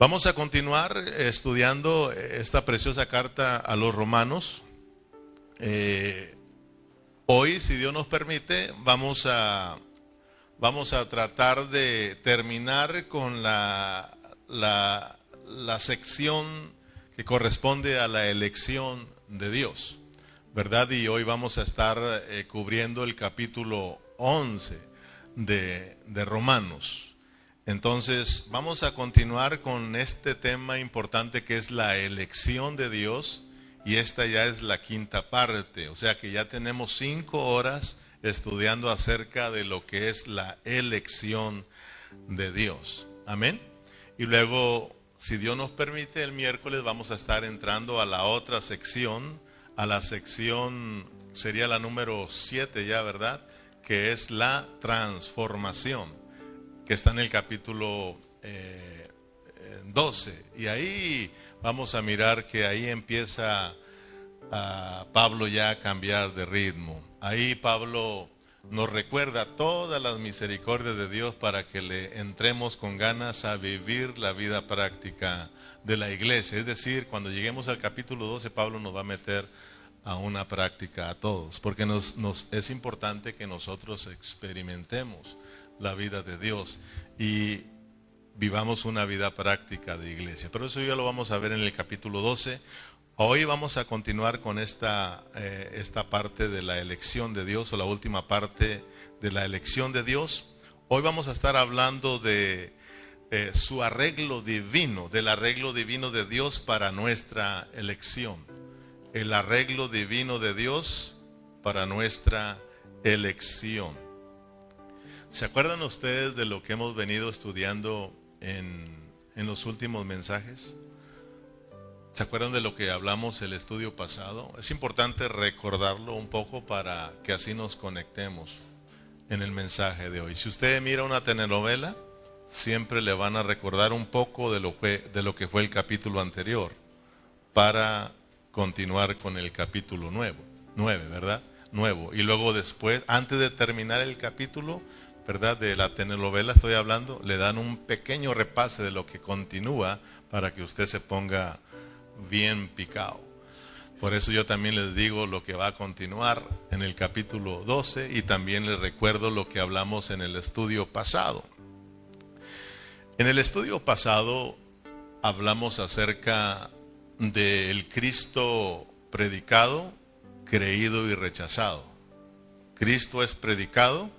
Vamos a continuar estudiando esta preciosa carta a los romanos. Eh, hoy, si Dios nos permite, vamos a, vamos a tratar de terminar con la, la, la sección que corresponde a la elección de Dios, ¿verdad? Y hoy vamos a estar eh, cubriendo el capítulo 11 de, de Romanos. Entonces, vamos a continuar con este tema importante que es la elección de Dios y esta ya es la quinta parte, o sea que ya tenemos cinco horas estudiando acerca de lo que es la elección de Dios. Amén. Y luego, si Dios nos permite, el miércoles vamos a estar entrando a la otra sección, a la sección, sería la número siete ya, ¿verdad? Que es la transformación que está en el capítulo 12. Eh, y ahí vamos a mirar que ahí empieza a Pablo ya a cambiar de ritmo. Ahí Pablo nos recuerda todas las misericordias de Dios para que le entremos con ganas a vivir la vida práctica de la iglesia. Es decir, cuando lleguemos al capítulo 12, Pablo nos va a meter a una práctica a todos, porque nos es importante que nosotros experimentemos la vida de Dios y vivamos una vida práctica de iglesia. Pero eso ya lo vamos a ver en el capítulo 12. Hoy vamos a continuar con esta, eh, esta parte de la elección de Dios o la última parte de la elección de Dios. Hoy vamos a estar hablando de eh, su arreglo divino, del arreglo divino de Dios para nuestra elección. El arreglo divino de Dios para nuestra elección. ¿Se acuerdan ustedes de lo que hemos venido estudiando en, los últimos mensajes? ¿Se acuerdan de lo que hablamos el estudio pasado? Es importante recordarlo un poco para que así nos conectemos en el mensaje de hoy. Si usted mira una telenovela, siempre le van a recordar un poco de lo, de lo que fue el capítulo anterior para continuar con el capítulo nuevo, nueve, ¿verdad? Nuevo. Y luego después, antes de terminar el capítulo, ¿verdad? De la telenovela estoy hablando, le dan un pequeño repase de lo que continúa para que usted se ponga bien picado. Por eso yo también les digo lo que va a continuar en el capítulo 12 y también les recuerdo lo que hablamos en el estudio pasado. En el estudio pasado hablamos acerca del Cristo predicado, creído y rechazado. Cristo es predicado,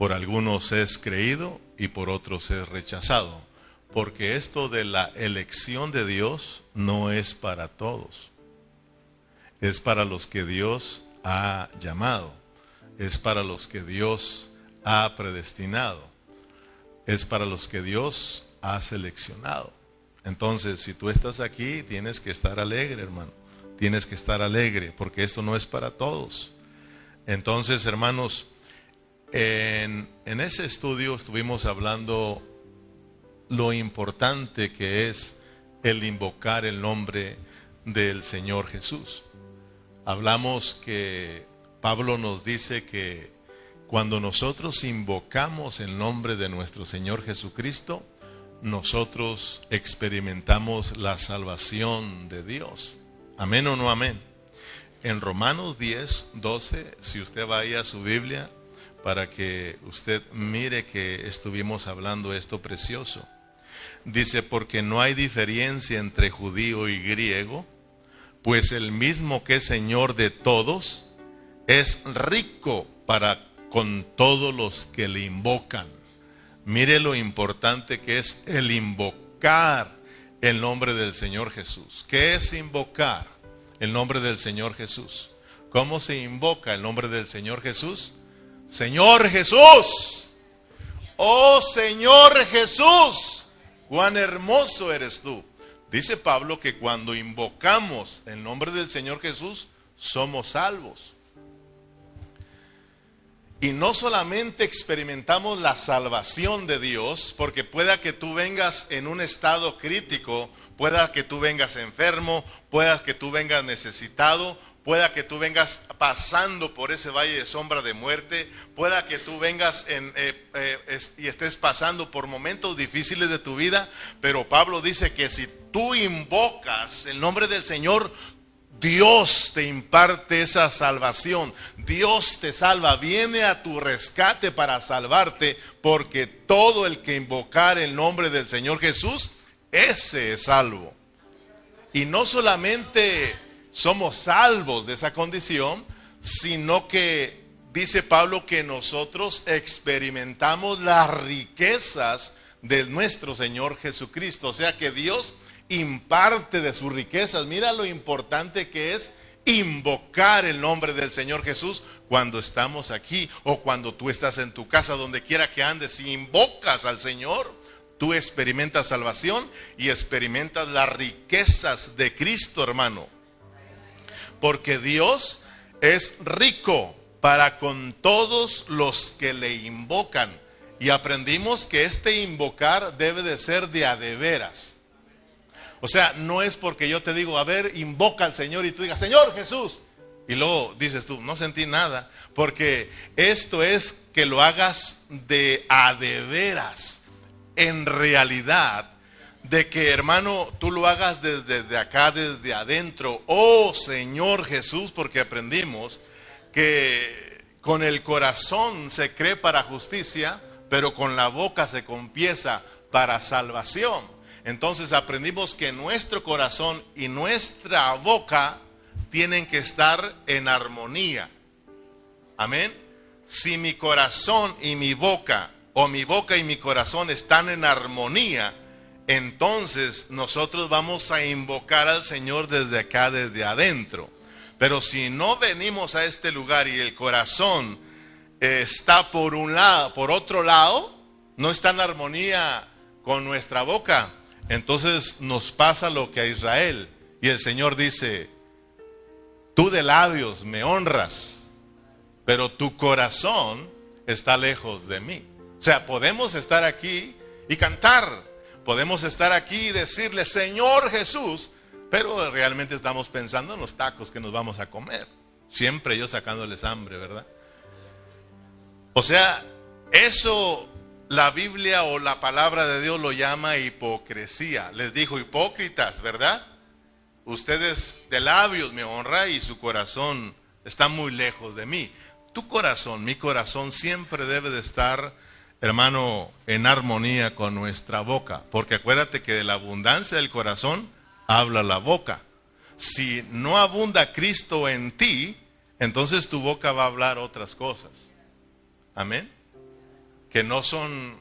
por algunos es creído y por otros es rechazado. Porque esto de la elección de Dios no es para todos. Es para los que Dios ha llamado. Es para los que Dios ha predestinado. Es para los que Dios ha seleccionado. Entonces, si tú estás aquí, tienes que estar alegre, hermano. Tienes que estar alegre, porque esto no es para todos. Entonces, hermanos, en, ese estudio estuvimos hablando lo importante que es el invocar el nombre del Señor Jesús. Hablamos que Pablo nos dice que cuando nosotros invocamos el nombre de nuestro Señor Jesucristo, nosotros experimentamos la salvación de Dios. Amén o no amén. En Romanos 10, 12, si usted va ahí a su Biblia, para que usted mire que estuvimos hablando esto precioso. Dice, porque no hay diferencia entre judío y griego, pues el mismo que es Señor de todos es rico para con todos los que le invocan. Mire lo importante que es el invocar el nombre del Señor Jesús. ¿Qué es invocar el nombre del Señor Jesús? ¿Cómo se invoca el nombre del Señor Jesús? Señor Jesús, oh Señor Jesús, cuán hermoso eres tú. Dice Pablo que cuando invocamos el nombre del Señor Jesús, somos salvos. Y no solamente experimentamos la salvación de Dios, porque pueda que tú vengas en un estado crítico, pueda que tú vengas enfermo, pueda que tú vengas necesitado, pueda que tú vengas pasando por ese valle de sombra de muerte, pueda que tú vengas en, eh, eh, y estés pasando por momentos difíciles de tu vida, pero Pablo dice que si tú invocas el nombre del Señor, Dios te imparte esa salvación, Dios te salva, viene a tu rescate para salvarte, porque todo el que invocar el nombre del Señor Jesús, ese es salvo. Y no solamente somos salvos de esa condición, sino que dice Pablo que nosotros experimentamos las riquezas de nuestro Señor Jesucristo. O sea que Dios imparte de sus riquezas. Mira lo importante que es invocar el nombre del Señor Jesús cuando estamos aquí o cuando tú estás en tu casa, donde quiera que andes, si invocas al Señor, tú experimentas salvación y experimentas las riquezas de Cristo, hermano. Porque Dios es rico para con todos los que le invocan. Y aprendimos que este invocar debe de ser de a de veras. O sea, no es porque yo te digo, a ver, invoca al Señor y tú digas, Señor Jesús. Y luego dices tú, no sentí nada. Porque esto es que lo hagas de a de veras. En realidad, de que hermano, tú lo hagas desde acá, desde adentro. Oh Señor Jesús, porque aprendimos que con el corazón se cree para justicia, pero con la boca se confiesa para salvación. Entonces aprendimos que nuestro corazón y nuestra boca tienen que estar en armonía. Amén. Si mi corazón y mi boca, o mi boca y mi corazón están en armonía, entonces nosotros vamos a invocar al Señor desde acá, desde adentro. Pero si no venimos a este lugar y el corazón está por un lado, por otro lado, no está en armonía con nuestra boca, entonces nos pasa lo que a Israel. Y el Señor dice, tú de labios me honras, pero tu corazón está lejos de mí. O sea, podemos estar aquí y cantar, podemos estar aquí y decirle, Señor Jesús, pero realmente estamos pensando en los tacos que nos vamos a comer. Siempre yo sacándoles hambre, ¿verdad? O sea, eso la Biblia o la palabra de Dios lo llama hipocresía. Les dijo hipócritas, ¿verdad? Ustedes de labios me honran y su corazón está muy lejos de mí. Tu corazón, mi corazón siempre debe de estar, hermano, en armonía con nuestra boca. Porque acuérdate que de la abundancia del corazón habla la boca. Si no abunda Cristo en ti, entonces tu boca va a hablar otras cosas. Amén que no son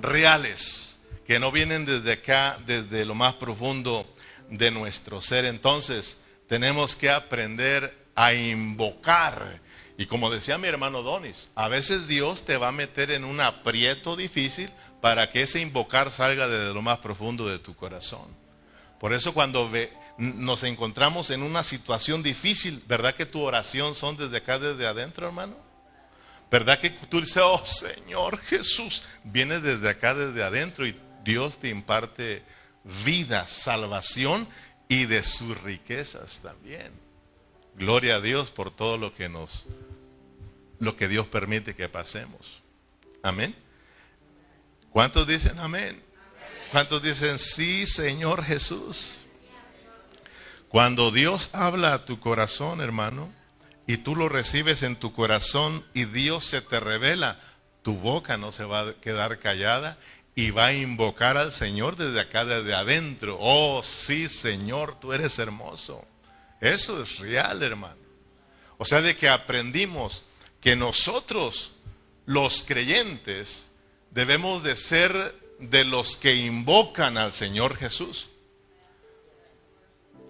reales, que no vienen desde acá, desde lo más profundo de nuestro ser. Entonces, tenemos que aprender a invocar. Y como decía mi hermano Donis, a veces Dios te va a meter en un aprieto difícil para que ese invocar salga desde lo más profundo de tu corazón. Por eso cuando nos encontramos en una situación difícil, ¿verdad que tu oración son desde acá, desde adentro, hermano? ¿Verdad que tú dices, oh Señor Jesús, viene desde acá, desde adentro y Dios te imparte vida, salvación y de sus riquezas también. Gloria a Dios por todo lo que nos, lo que Dios permite que pasemos. Amén. ¿Cuántos dicen amén? ¿Cuántos dicen sí, Señor Jesús? Cuando Dios habla a tu corazón, hermano, y tú lo recibes en tu corazón y Dios se te revela, tu boca no se va a quedar callada y va a invocar al Señor desde acá, desde adentro. Oh, sí, Señor, tú eres hermoso. Eso es real, hermano. O sea, de que aprendimos que nosotros, los creyentes, debemos de ser de los que invocan al Señor Jesús.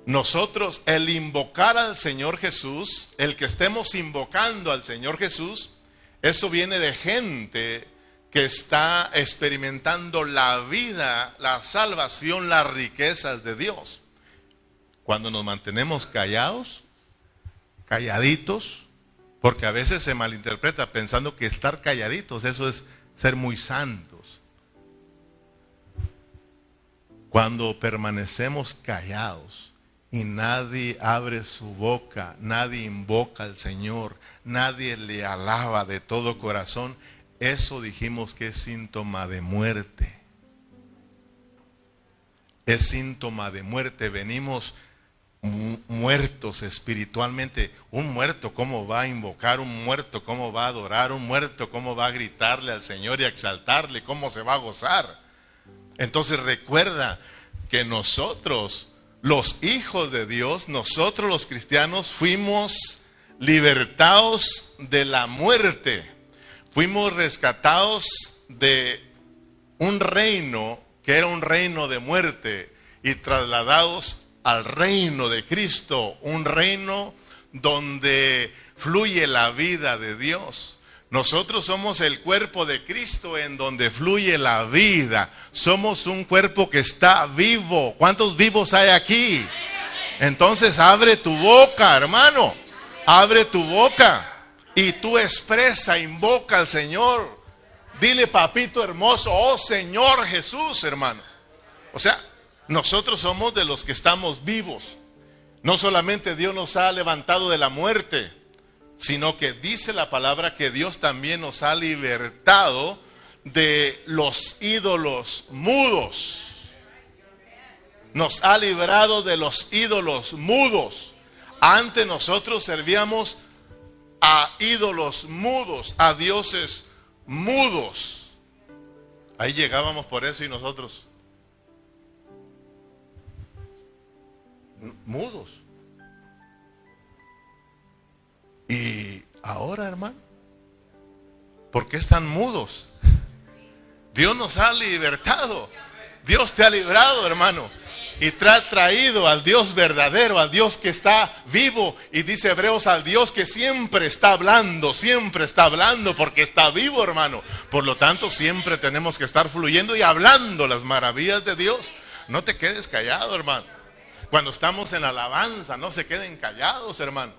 Nosotros, el invocar al Señor Jesús, el que estemos invocando al Señor Jesús, eso viene de gente que está experimentando la vida, la salvación, las riquezas de Dios. Cuando nos mantenemos callados, calladitos, porque a veces se malinterpreta pensando que estar calladitos, eso es ser muy santos. Cuando permanecemos callados, y nadie abre su boca, nadie invoca al Señor, nadie le alaba de todo corazón, eso dijimos que es síntoma de muerte. Es síntoma de muerte. Venimos muertos espiritualmente. Un muerto, ¿cómo va a invocar? Un muerto, ¿cómo va a adorar? Un muerto, ¿cómo va a gritarle al Señor y a exaltarle? ¿Cómo se va a gozar? Entonces recuerda que nosotros, los hijos de Dios, nosotros los cristianos, fuimos libertados de la muerte. Fuimos rescatados de un reino que era un reino de muerte y trasladados al reino de Cristo, un reino donde fluye la vida de Dios. Nosotros somos el cuerpo de Cristo en donde fluye la vida. Somos un cuerpo que está vivo. ¿Cuántos vivos hay aquí? Entonces abre tu boca, hermano. Abre tu boca. Y tú expresa, invoca al Señor. Dile, papito hermoso, oh Señor Jesús, hermano. O sea, nosotros somos de los que estamos vivos. No solamente Dios nos ha levantado de la muerte, sino que dice la palabra que Dios también nos ha libertado de los ídolos mudos. Nos ha librado de los ídolos mudos. Antes nosotros servíamos a ídolos mudos, a dioses mudos. Ahí llegábamos por eso y nosotros mudos. Y ahora, hermano, ¿por qué están mudos? Dios nos ha libertado. Dios te ha librado, hermano. Y te ha traído al Dios verdadero, al Dios que está vivo. Y dice Hebreos, al Dios que siempre está hablando, siempre está hablando porque está vivo, hermano. Por lo tanto, siempre tenemos que estar fluyendo y hablando las maravillas de Dios. No te quedes callado, hermano. Cuando estamos en alabanza, no se queden callados, hermano.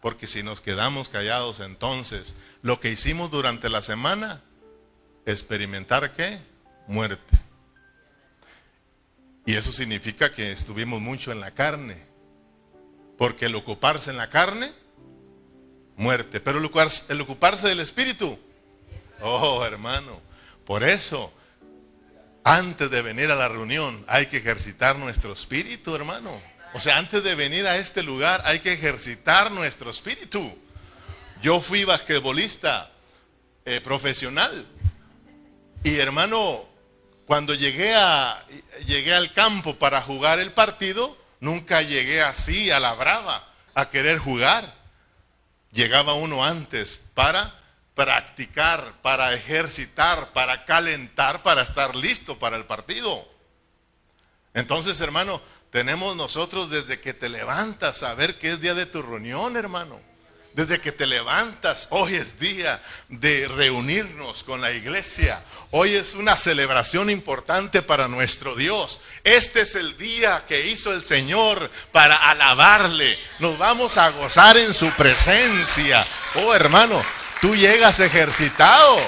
Porque si nos quedamos callados, entonces lo que hicimos durante la semana, experimentar qué? Muerte. Y eso significa que estuvimos mucho en la carne. Porque el ocuparse en la carne, muerte. Pero el ocuparse, el ocuparse del espíritu, oh hermano, por eso antes de venir a la reunión hay que ejercitar nuestro espíritu, hermano. O sea, antes de venir a este lugar hay que ejercitar nuestro espíritu. Yo fui basquetbolista eh, profesional. Y hermano, cuando llegué, a, llegué al campo para jugar el partido, nunca llegué así a la brava a querer jugar. Llegaba uno antes para practicar, para ejercitar, para calentar, para estar listo para el partido. Entonces, hermano, tenemos nosotros desde que te levantas a ver que es día de tu reunión, hermano. Desde que te levantas, hoy es día de reunirnos con la iglesia. Hoy es una celebración importante para nuestro Dios. Este es el día que hizo el Señor para alabarle. Nos vamos a gozar en su presencia. Oh hermano, Tú llegas ejercitado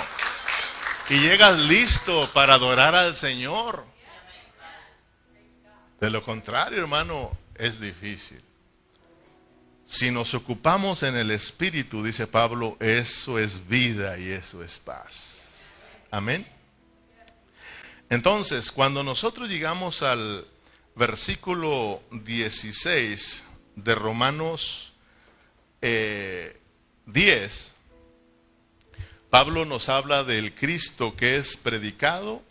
y llegas listo para adorar al Señor. De lo contrario, hermano, es difícil. Si nos ocupamos en el Espíritu, dice Pablo, eso es vida y eso es paz. Amén. Entonces, cuando nosotros llegamos al versículo 16 de Romanos 10, eh, Pablo nos habla del Cristo que es predicado,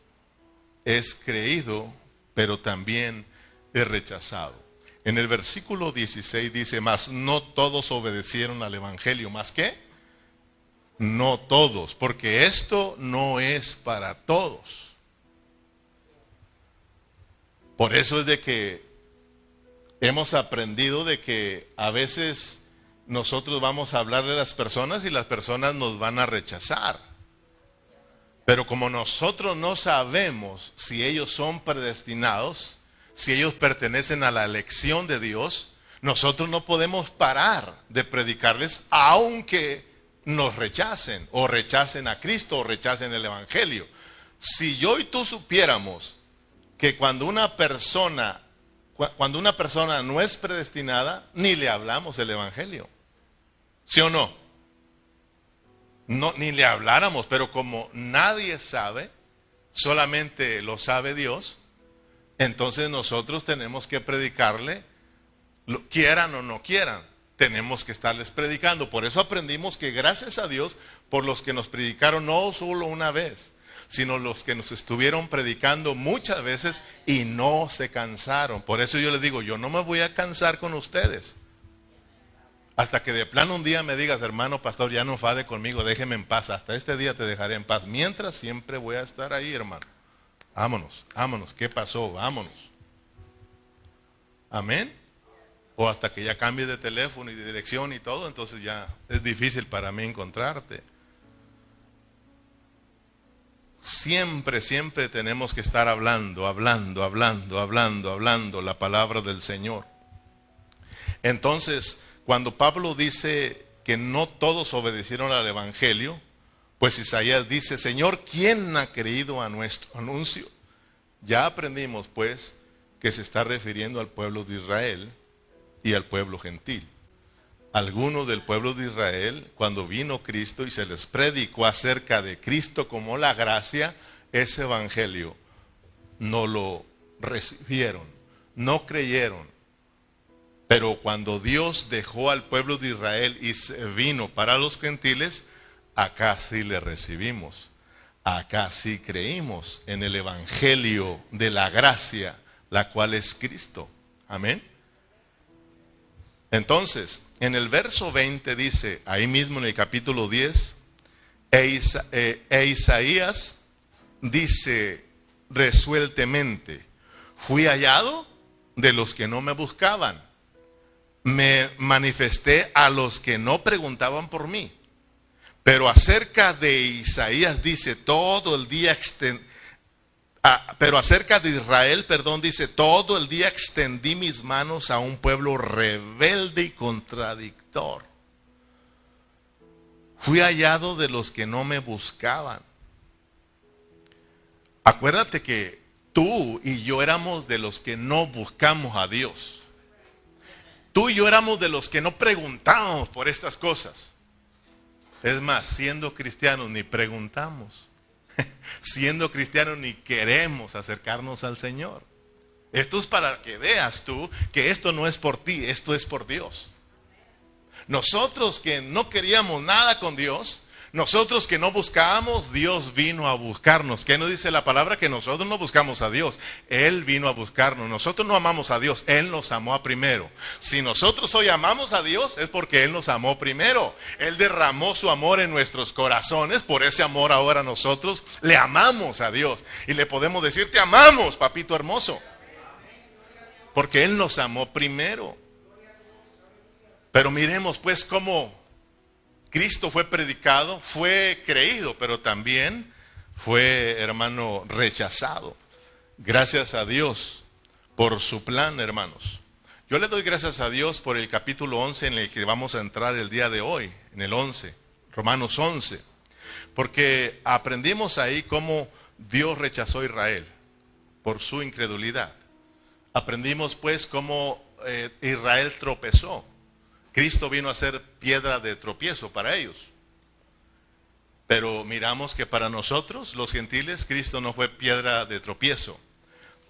es creído, pero también es rechazado. En el versículo 16 dice, más no todos obedecieron al Evangelio, más que no todos, porque esto no es para todos. Por eso es de que hemos aprendido de que a veces nosotros vamos a hablarle a las personas y las personas nos van a rechazar. Pero como nosotros no sabemos si ellos son predestinados, si ellos pertenecen a la elección de Dios, nosotros no podemos parar de predicarles aunque nos rechacen o rechacen a Cristo o rechacen el Evangelio. Si yo y tú supiéramos que cuando una persona cuando una persona no es predestinada, ni le hablamos el Evangelio. ¿Sí o no? no? Ni le habláramos, pero como nadie sabe, solamente lo sabe Dios, entonces nosotros tenemos que predicarle, quieran o no quieran, tenemos que estarles predicando. Por eso aprendimos que gracias a Dios, por los que nos predicaron no solo una vez, sino los que nos estuvieron predicando muchas veces y no se cansaron. Por eso yo les digo, yo no me voy a cansar con ustedes. Hasta que de plano un día me digas, hermano pastor, ya no fade conmigo, déjeme en paz. Hasta este día te dejaré en paz. Mientras siempre voy a estar ahí, hermano. Vámonos, vámonos. ¿Qué pasó? Vámonos. Amén. O hasta que ya cambie de teléfono y de dirección y todo, entonces ya es difícil para mí encontrarte. Siempre, siempre tenemos que estar hablando, hablando, hablando, hablando, hablando la palabra del Señor. Entonces, cuando Pablo dice que no todos obedecieron al Evangelio, pues Isaías dice, Señor, ¿quién ha creído a nuestro anuncio? Ya aprendimos pues que se está refiriendo al pueblo de Israel y al pueblo gentil. Algunos del pueblo de Israel, cuando vino Cristo y se les predicó acerca de Cristo como la gracia, ese evangelio no lo recibieron, no creyeron. Pero cuando Dios dejó al pueblo de Israel y vino para los gentiles, acá sí le recibimos, acá sí creímos en el Evangelio de la gracia, la cual es Cristo. Amén. Entonces, en el verso 20 dice, ahí mismo en el capítulo 10, e, eh, e Isaías dice resueltamente, fui hallado de los que no me buscaban, me manifesté a los que no preguntaban por mí. Pero acerca de Isaías dice, todo el día ah, pero acerca de Israel, perdón, dice, todo el día extendí mis manos a un pueblo rebelde y contradictor. Fui hallado de los que no me buscaban. Acuérdate que tú y yo éramos de los que no buscamos a Dios. Tú y yo éramos de los que no preguntábamos por estas cosas. Es más, siendo cristianos ni preguntamos. siendo cristianos ni queremos acercarnos al Señor. Esto es para que veas tú que esto no es por ti, esto es por Dios. Nosotros que no queríamos nada con Dios, nosotros que no buscábamos, Dios vino a buscarnos. ¿Qué nos dice la palabra? Que nosotros no buscamos a Dios. Él vino a buscarnos. Nosotros no amamos a Dios. Él nos amó a primero. Si nosotros hoy amamos a Dios es porque Él nos amó primero. Él derramó su amor en nuestros corazones. Por ese amor ahora nosotros le amamos a Dios. Y le podemos decir, te amamos, papito hermoso. Porque Él nos amó primero. Pero miremos pues cómo Cristo fue predicado, fue creído, pero también fue, hermano, rechazado. Gracias a Dios por su plan, hermanos. Yo le doy gracias a Dios por el capítulo 11 en el que vamos a entrar el día de hoy, en el 11, Romanos 11, porque aprendimos ahí cómo Dios rechazó a Israel por su incredulidad. Aprendimos pues cómo eh, Israel tropezó Cristo vino a ser piedra de tropiezo para ellos. Pero miramos que para nosotros, los gentiles, Cristo no fue piedra de tropiezo.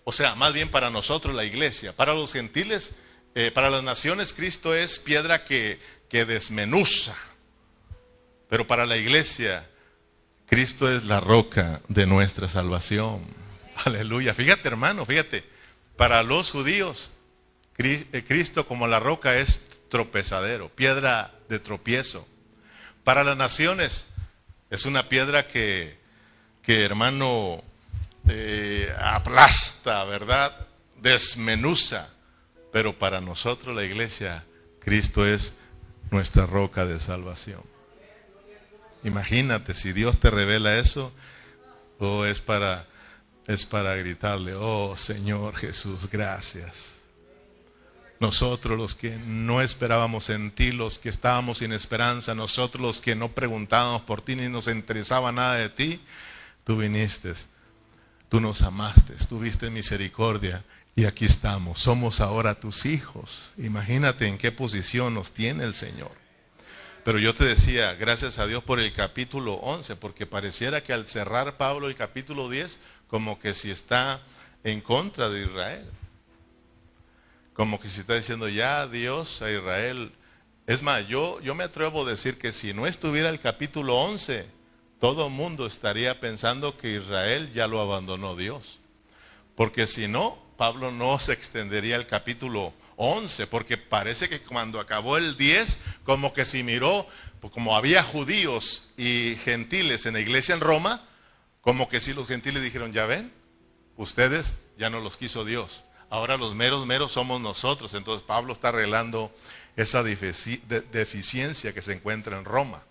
O sea, más bien para nosotros la iglesia. Para los gentiles, eh, para las naciones, Cristo es piedra que, que desmenuza. Pero para la iglesia, Cristo es la roca de nuestra salvación. Aleluya. Fíjate, hermano, fíjate. Para los judíos, eh, Cristo como la roca es tropezadero, piedra de tropiezo. Para las naciones es una piedra que, que hermano, eh, aplasta, ¿verdad? Desmenuza. Pero para nosotros la iglesia, Cristo es nuestra roca de salvación. Imagínate, si Dios te revela eso, o es para, es para gritarle, oh Señor Jesús, gracias. Nosotros los que no esperábamos en ti, los que estábamos sin esperanza, nosotros los que no preguntábamos por ti ni nos interesaba nada de ti, tú viniste Tú nos amaste, tuviste misericordia y aquí estamos. Somos ahora tus hijos. Imagínate en qué posición nos tiene el Señor. Pero yo te decía, gracias a Dios por el capítulo 11, porque pareciera que al cerrar Pablo el capítulo 10, como que si está en contra de Israel. Como que si está diciendo ya Dios a Israel. Es más, yo, yo me atrevo a decir que si no estuviera el capítulo 11, todo el mundo estaría pensando que Israel ya lo abandonó Dios. Porque si no, Pablo no se extendería el capítulo 11, porque parece que cuando acabó el 10, como que si miró, pues como había judíos y gentiles en la iglesia en Roma, como que si los gentiles dijeron, ya ven, ustedes ya no los quiso Dios, ahora los meros meros somos nosotros. Entonces Pablo está arreglando esa deficiencia que se encuentra en Roma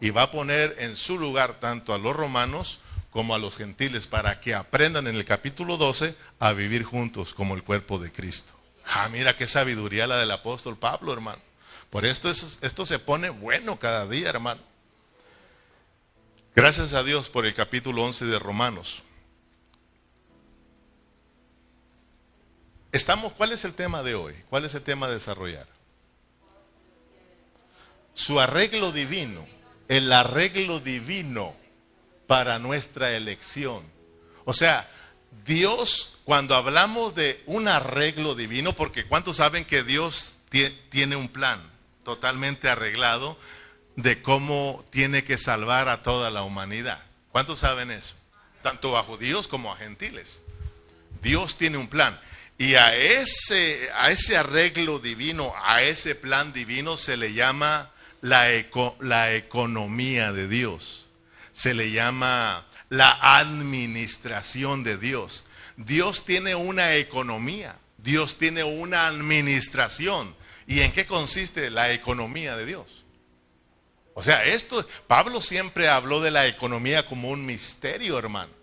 y va a poner en su lugar tanto a los romanos como a los gentiles para que aprendan en el capítulo 12 a vivir juntos como el cuerpo de Cristo. Ah, mira qué sabiduría la del apóstol Pablo, hermano. Por esto esto se pone bueno cada día, hermano. Gracias a Dios por el capítulo 11 de Romanos. Estamos, ¿cuál es el tema de hoy? ¿Cuál es el tema de desarrollar? Su arreglo divino el arreglo divino para nuestra elección. O sea, Dios, cuando hablamos de un arreglo divino, porque ¿cuántos saben que Dios tiene un plan totalmente arreglado de cómo tiene que salvar a toda la humanidad? ¿Cuántos saben eso? Tanto a judíos como a gentiles. Dios tiene un plan. Y a ese, a ese arreglo divino, a ese plan divino se le llama la, la economía de Dios. Se le llama la administración de Dios. Dios tiene una economía, Dios tiene una administración. ¿Y en qué consiste la economía de Dios? O sea, esto, Pablo siempre habló de la economía como un misterio, hermano.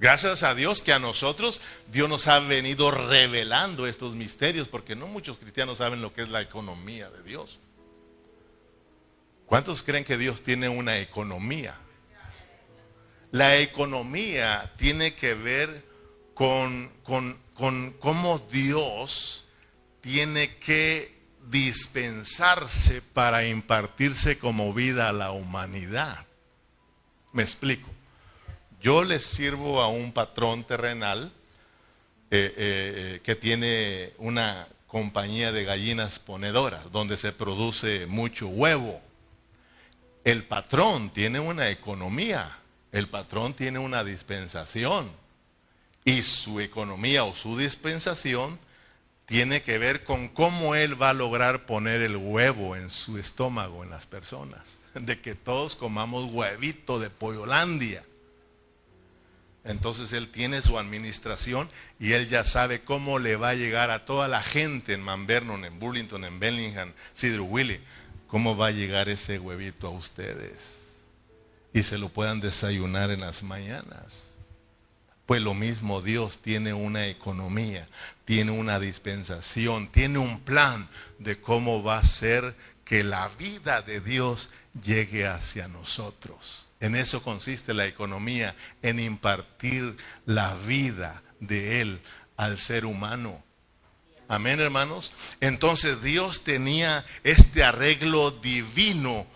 Gracias a Dios que a nosotros Dios nos ha venido revelando estos misterios, porque no muchos cristianos saben lo que es la economía de Dios. ¿Cuántos creen que Dios tiene una economía? La economía tiene que ver con, con, con cómo Dios tiene que dispensarse para impartirse como vida a la humanidad. Me explico. Yo le sirvo a un patrón terrenal eh, eh, que tiene una compañía de gallinas ponedoras, donde se produce mucho huevo. El patrón tiene una economía, el patrón tiene una dispensación y su economía o su dispensación tiene que ver con cómo él va a lograr poner el huevo en su estómago en las personas, de que todos comamos huevito de Pollolandia. Entonces él tiene su administración y él ya sabe cómo le va a llegar a toda la gente en Mount Vernon, en Burlington, en Bellingham, Cedar Willie ¿Cómo va a llegar ese huevito a ustedes? Y se lo puedan desayunar en las mañanas. Pues lo mismo Dios tiene una economía, tiene una dispensación, tiene un plan de cómo va a ser que la vida de Dios llegue hacia nosotros. En eso consiste la economía, en impartir la vida de Él al ser humano. Amén, hermanos. Entonces Dios tenía este arreglo divino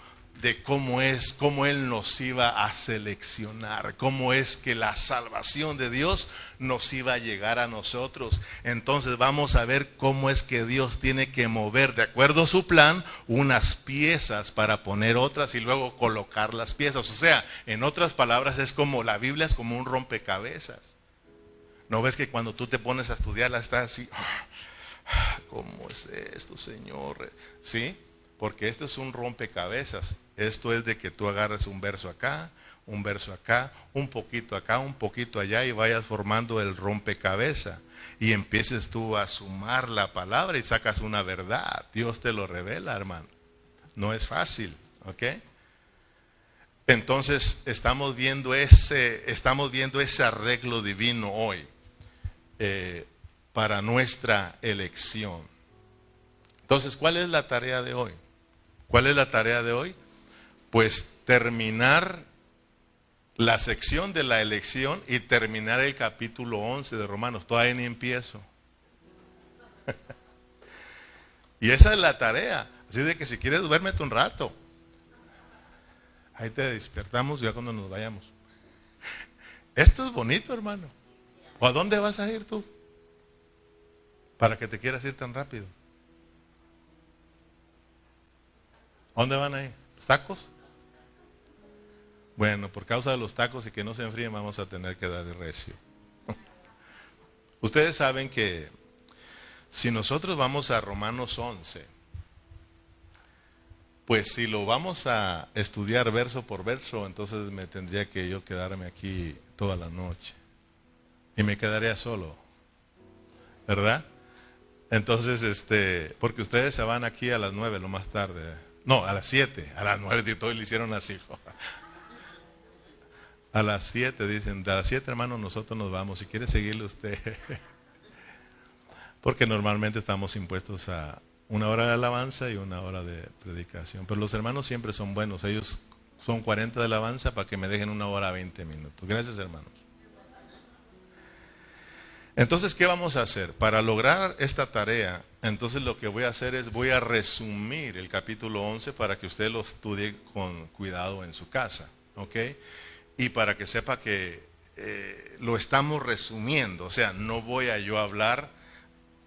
de cómo es, cómo Él nos iba a seleccionar, cómo es que la salvación de Dios nos iba a llegar a nosotros. Entonces vamos a ver cómo es que Dios tiene que mover, de acuerdo a su plan, unas piezas para poner otras y luego colocar las piezas. O sea, en otras palabras, es como la Biblia es como un rompecabezas. ¿No ves que cuando tú te pones a estudiarla está así? ¿Cómo es esto, Señor? ¿Sí? Porque esto es un rompecabezas. Esto es de que tú agarres un verso acá, un verso acá, un poquito acá, un poquito allá y vayas formando el rompecabezas. Y empieces tú a sumar la palabra y sacas una verdad. Dios te lo revela, hermano. No es fácil, ¿ok? Entonces estamos viendo ese, estamos viendo ese arreglo divino hoy. Eh, para nuestra elección. Entonces, ¿cuál es la tarea de hoy? ¿Cuál es la tarea de hoy? Pues terminar la sección de la elección y terminar el capítulo 11 de Romanos. Todavía ni empiezo. y esa es la tarea. Así de que si quieres, duérmete un rato. Ahí te despertamos ya cuando nos vayamos. Esto es bonito, hermano. ¿O a dónde vas a ir tú? Para que te quieras ir tan rápido. ¿A dónde van a ir? ¿Los tacos? Bueno, por causa de los tacos y que no se enfríen, vamos a tener que dar el recio. Ustedes saben que si nosotros vamos a Romanos 11, pues si lo vamos a estudiar verso por verso, entonces me tendría que yo quedarme aquí toda la noche. Y me quedaría solo. ¿Verdad? Entonces, este, porque ustedes se van aquí a las nueve lo más tarde. No, a las siete, a las nueve y todo le hicieron así. A las siete dicen, a las siete hermanos nosotros nos vamos, si quiere seguirle usted. Porque normalmente estamos impuestos a una hora de alabanza y una hora de predicación. Pero los hermanos siempre son buenos, ellos son 40 de alabanza para que me dejen una hora 20 minutos. Gracias hermanos. Entonces, ¿qué vamos a hacer? Para lograr esta tarea, entonces lo que voy a hacer es voy a resumir el capítulo 11 para que usted lo estudie con cuidado en su casa. ¿Ok? y para que sepa que eh, lo estamos resumiendo, o sea, no voy a yo hablar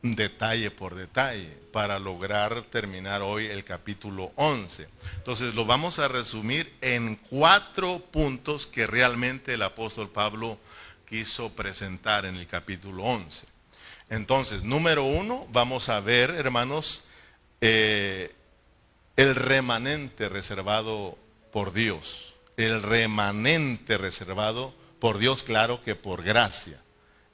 detalle por detalle para lograr terminar hoy el capítulo 11. Entonces lo vamos a resumir en cuatro puntos que realmente el apóstol Pablo quiso presentar en el capítulo 11. Entonces, número uno, vamos a ver, hermanos, eh, el remanente reservado por Dios el remanente reservado por Dios, claro que por gracia.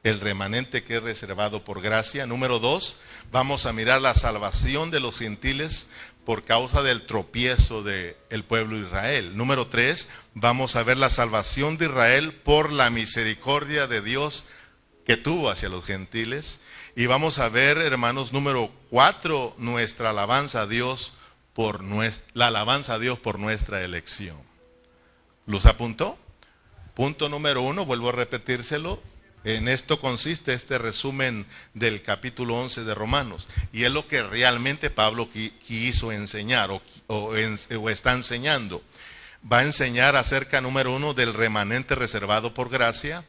El remanente que es reservado por gracia. Número dos, vamos a mirar la salvación de los gentiles por causa del tropiezo del pueblo de Israel. Número tres, vamos a ver la salvación de Israel por la misericordia de Dios que tuvo hacia los gentiles. Y vamos a ver, hermanos, número cuatro, nuestra alabanza a Dios por nuestra, la alabanza a Dios por nuestra elección. ¿Los apuntó? Punto número uno, vuelvo a repetírselo. En esto consiste este resumen del capítulo 11 de Romanos. Y es lo que realmente Pablo quiso enseñar o, está enseñando. Va a enseñar acerca, número uno, del remanente reservado por gracia.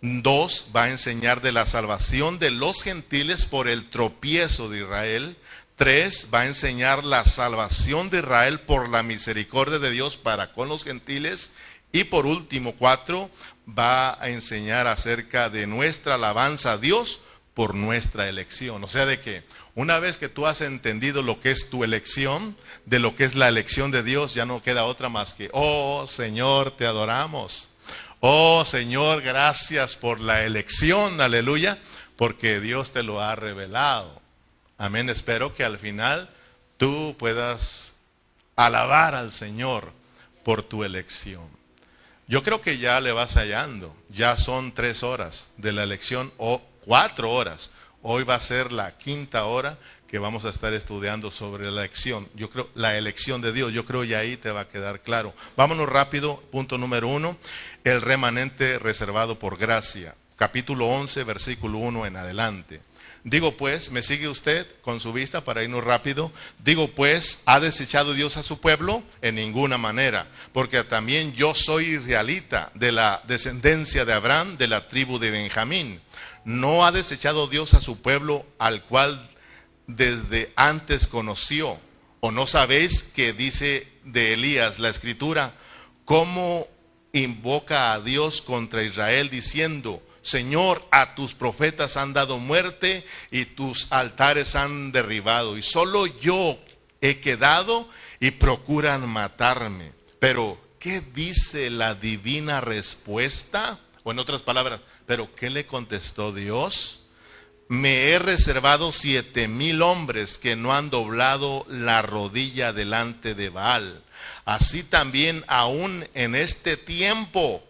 Dos, va a enseñar de la salvación de los gentiles por el tropiezo de Israel. Tres, va a enseñar la salvación de Israel por la misericordia de Dios para con los gentiles. Y por último, cuatro, va a enseñar acerca de nuestra alabanza a Dios por nuestra elección. O sea, de que una vez que tú has entendido lo que es tu elección, de lo que es la elección de Dios, ya no queda otra más que, oh Señor, te adoramos. Oh Señor, gracias por la elección, aleluya, porque Dios te lo ha revelado. Amén. Espero que al final tú puedas alabar al Señor por tu elección. Yo creo que ya le vas hallando. Ya son tres horas de la elección o cuatro horas. Hoy va a ser la quinta hora que vamos a estar estudiando sobre la elección. Yo creo la elección de Dios. Yo creo ya ahí te va a quedar claro. Vámonos rápido. Punto número uno. El remanente reservado por gracia. Capítulo 11, versículo 1 en adelante. Digo pues, ¿me sigue usted con su vista para irnos rápido? Digo pues, ¿ha desechado Dios a su pueblo? En ninguna manera, porque también yo soy israelita de la descendencia de Abraham, de la tribu de Benjamín. ¿No ha desechado Dios a su pueblo al cual desde antes conoció? ¿O no sabéis que dice de Elías la escritura, cómo invoca a Dios contra Israel diciendo, Señor, a tus profetas han dado muerte y tus altares han derribado. Y solo yo he quedado y procuran matarme. Pero, ¿qué dice la divina respuesta? O en otras palabras, ¿pero qué le contestó Dios? Me he reservado siete mil hombres que no han doblado la rodilla delante de Baal. Así también aún en este tiempo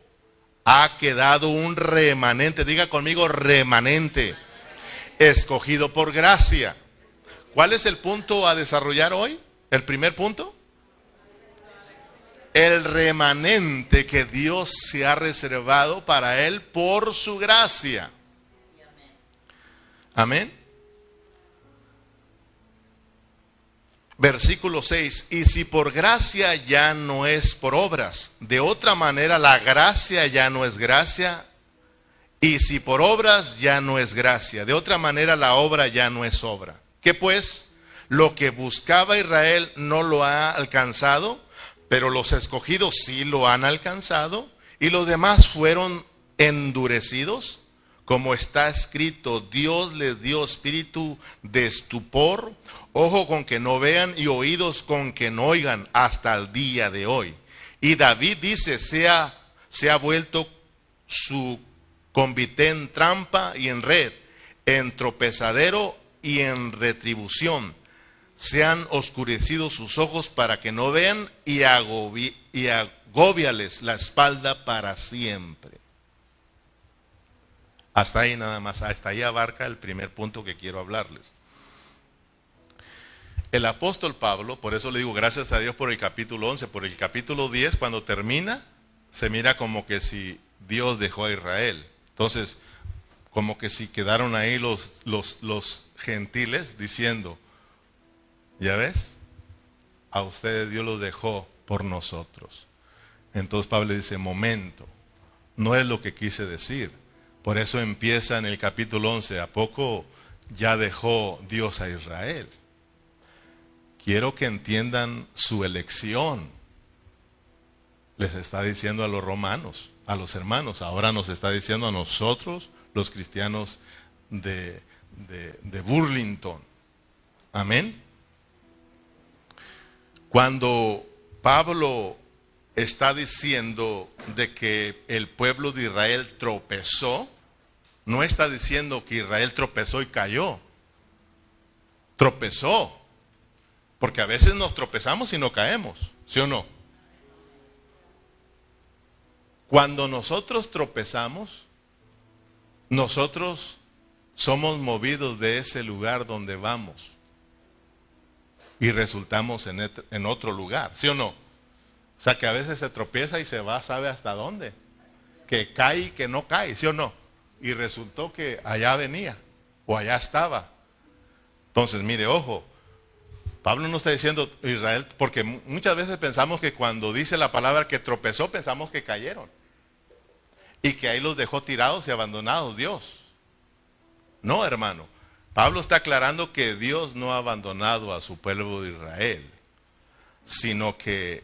ha quedado un remanente, diga conmigo remanente, escogido por gracia. ¿Cuál es el punto a desarrollar hoy? ¿El primer punto? el remanente que Dios se ha reservado para él por su gracia. Amén. Versículo 6, y si por gracia ya no es por obras, de otra manera la gracia ya no es gracia, y si por obras ya no es gracia, de otra manera la obra ya no es obra. ¿Qué pues? Lo que buscaba Israel no lo ha alcanzado, pero los escogidos sí lo han alcanzado, y los demás fueron endurecidos, como está escrito, Dios les dio espíritu de estupor ojo con que no vean y oídos con que no oigan hasta el día de hoy. Y David dice, sea, se ha vuelto su convite en trampa y en red, en tropezadero y en retribución. Se han oscurecido sus ojos para que no vean y, y agobiales la espalda para siempre. Hasta ahí nada más, hasta ahí abarca el primer punto que quiero hablarles. El apóstol Pablo, por eso le digo gracias a Dios por el capítulo 11, por el capítulo 10, cuando termina, se mira como que si Dios dejó a Israel. Entonces, como que si quedaron ahí los, los, los gentiles diciendo, ¿ya ves? A ustedes Dios los dejó por nosotros. Entonces Pablo dice, momento, no es lo que quise decir. Por eso empieza en el capítulo 11, ¿a poco ya dejó Dios a Israel? quiero que entiendan su elección. Les está diciendo a los romanos, a los hermanos, ahora nos está diciendo a nosotros, los cristianos de, de, Burlington. Amén. Cuando Pablo está diciendo de que el pueblo de Israel tropezó, no está diciendo que Israel tropezó y cayó. Tropezó. Porque a veces nos tropezamos y no caemos, ¿sí o no? Cuando nosotros tropezamos, nosotros somos movidos de ese lugar donde vamos y resultamos en, otro lugar, ¿sí o no? O sea que a veces se tropieza y se va, sabe hasta dónde. Que cae y que no cae, ¿sí o no? Y resultó que allá venía o allá estaba. Entonces, mire, ojo, Pablo no está diciendo Israel, porque muchas veces pensamos que cuando dice la palabra que tropezó, pensamos que cayeron. Y que ahí los dejó tirados y abandonados Dios. No, hermano. Pablo está aclarando que Dios no ha abandonado a su pueblo de Israel, sino que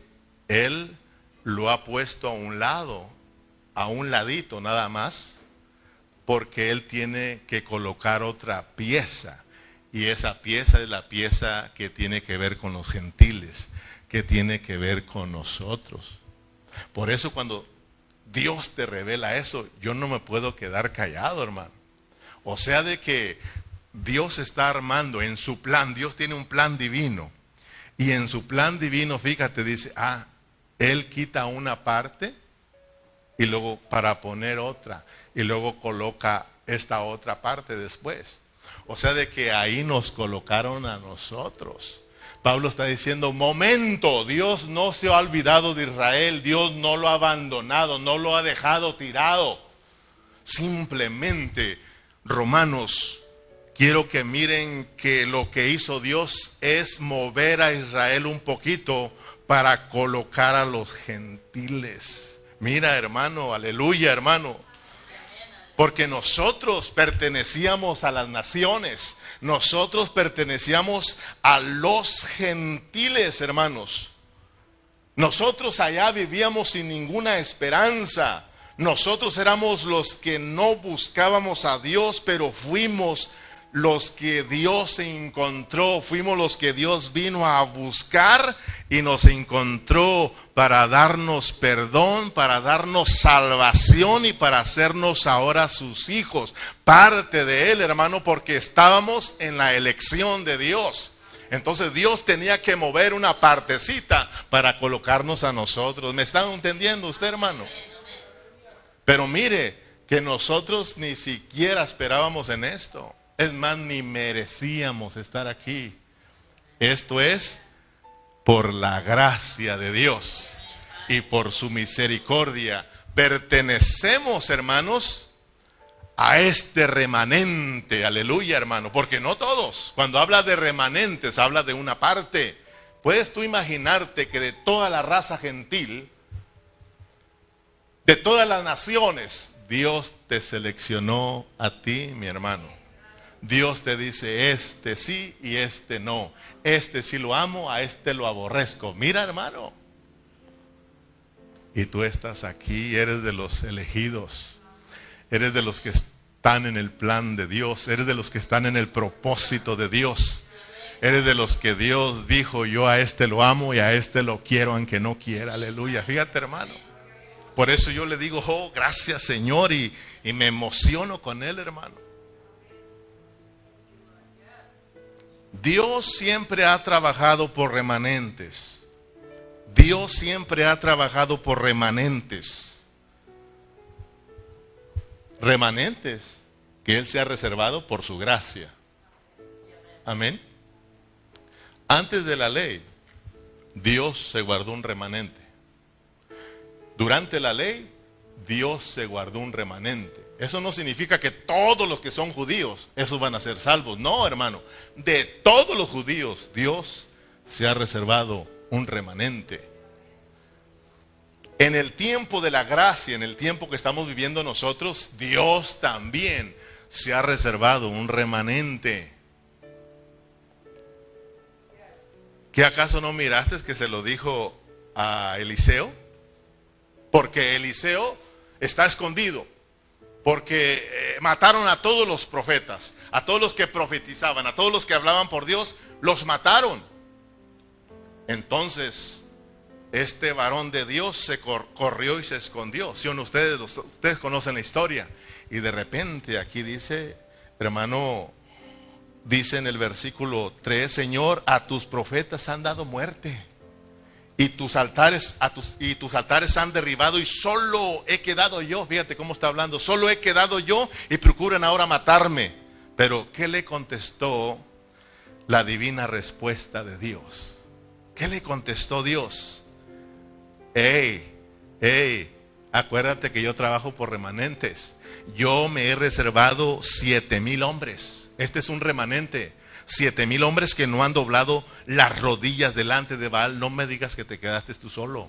Él lo ha puesto a un lado, a un ladito nada más, porque Él tiene que colocar otra pieza y esa pieza es la pieza que tiene que ver con los gentiles, que tiene que ver con nosotros. Por eso cuando Dios te revela eso, yo no me puedo quedar callado, hermano. O sea de que Dios está armando en su plan, Dios tiene un plan divino. Y en su plan divino, fíjate, dice, ah, Él quita una parte y luego para poner otra. Y luego coloca esta otra parte después. O sea, de que ahí nos colocaron a nosotros. Pablo está diciendo, momento, Dios no se ha olvidado de Israel, Dios no lo ha abandonado, no lo ha dejado tirado. Simplemente, romanos, quiero que miren que lo que hizo Dios es mover a Israel un poquito para colocar a los gentiles. Mira, hermano, aleluya, hermano. Porque nosotros pertenecíamos a las naciones, nosotros pertenecíamos a los gentiles, hermanos. Nosotros allá vivíamos sin ninguna esperanza. Nosotros éramos los que no buscábamos a Dios, pero fuimos los que Dios encontró, fuimos los que Dios vino a buscar y nos encontró para darnos perdón, para darnos salvación y para hacernos ahora sus hijos. Parte de Él, hermano, porque estábamos en la elección de Dios. Entonces Dios tenía que mover una partecita para colocarnos a nosotros. ¿Me están entendiendo usted, hermano? Pero mire que nosotros ni siquiera esperábamos en esto. Es más, ni merecíamos estar aquí. Esto es por la gracia de Dios. y por su misericordia pertenecemos, hermanos, a este remanente. Aleluya, hermano. Porque no todos. Cuando habla de remanentes, habla de una parte. ¿Puedes tú imaginarte que de toda la raza gentil, de todas las naciones, Dios te seleccionó a ti, mi hermano? Dios te dice, este sí y este no. Este sí lo amo, a este lo aborrezco. Mira, hermano. Y tú estás aquí, eres de los elegidos. Eres de los que están en el plan de Dios. Eres de los que están en el propósito de Dios. Eres de los que Dios dijo, yo a este lo amo y a este lo quiero aunque no quiera. Aleluya. Fíjate, hermano. Por eso yo le digo, oh, gracias Señor, y, y me emociono con él, hermano. Dios siempre ha trabajado por remanentes. Dios siempre ha trabajado por remanentes. Remanentes que Él se ha reservado por su gracia. Amén. Antes de la ley, Dios se guardó un remanente. Durante la ley, Dios se guardó un remanente. Eso no significa que todos los que son judíos, esos van a ser salvos. No, hermano. De todos los judíos, Dios se ha reservado un remanente. En el tiempo de la gracia, en el tiempo que estamos viviendo nosotros, Dios también se ha reservado un remanente. ¿Qué acaso no miraste que se lo dijo a Eliseo? Porque Eliseo está escondido porque eh, mataron a todos los profetas, a todos los que profetizaban, a todos los que hablaban por Dios, los mataron. Entonces, este varón de Dios se corrió y se escondió. Si uno ustedes, ustedes conocen la historia. Y de repente aquí dice, hermano, dice en el versículo 3, Señor, a tus profetas han dado muerte y tus altares a tus, y tus altares han derribado y solo he quedado yo. Fíjate cómo está hablando. Solo he quedado yo y procuran ahora matarme. Pero ¿qué le contestó la divina respuesta de Dios? ¿Qué le contestó Dios? Hey, hey, acuérdate que yo trabajo por remanentes. Yo me he reservado siete mil hombres. Este es un remanente siete mil hombres que no han doblado las rodillas delante de Baal, no me digas que te quedaste tú solo.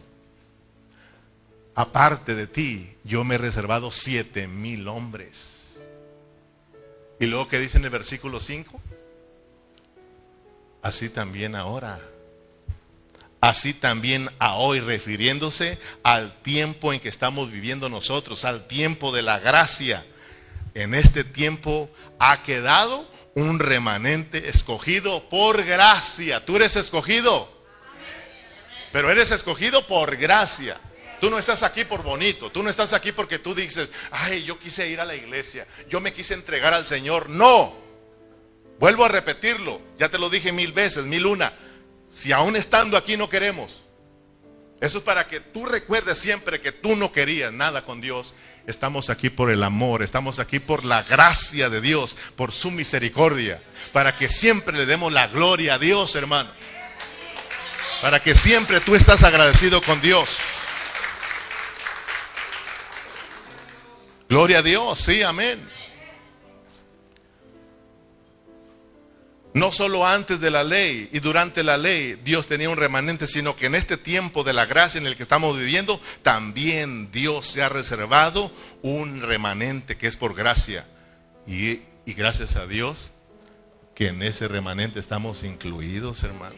Aparte de ti, yo me he reservado siete mil hombres. Y luego que dice en el versículo 5, así también ahora. Así también a hoy, refiriéndose al tiempo en que estamos viviendo nosotros, al tiempo de la gracia. En este tiempo ha quedado un remanente escogido por gracia. Tú eres escogido, pero eres escogido por gracia. Tú no estás aquí por bonito, tú no estás aquí porque tú dices, ay, yo quise ir a la iglesia, yo me quise entregar al Señor. No, vuelvo a repetirlo, ya te lo dije mil veces, mil una. Si aún estando aquí no queremos, eso es para que tú recuerdes siempre que tú no querías nada con Dios Estamos aquí por el amor, estamos aquí por la gracia de Dios, por su misericordia, para que siempre le demos la gloria a Dios, hermano. Para que siempre tú estás agradecido con Dios. Gloria a Dios, sí, amén. No solo antes de la ley y durante la ley Dios tenía un remanente, sino que en este tiempo de la gracia en el que estamos viviendo, también Dios se ha reservado un remanente que es por gracia. Y, y gracias a Dios que en ese remanente estamos incluidos, hermano.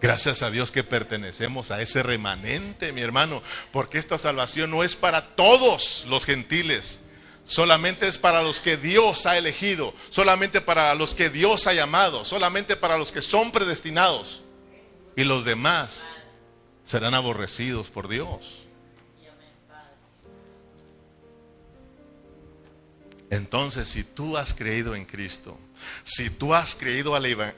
Gracias a Dios que pertenecemos a ese remanente, mi hermano, porque esta salvación no es para todos los gentiles solamente es para los que Dios ha elegido, solamente para los que Dios ha llamado, solamente para los que son predestinados. Y los demás serán aborrecidos por Dios. Entonces, si tú has creído en Cristo, si tú has creído a la,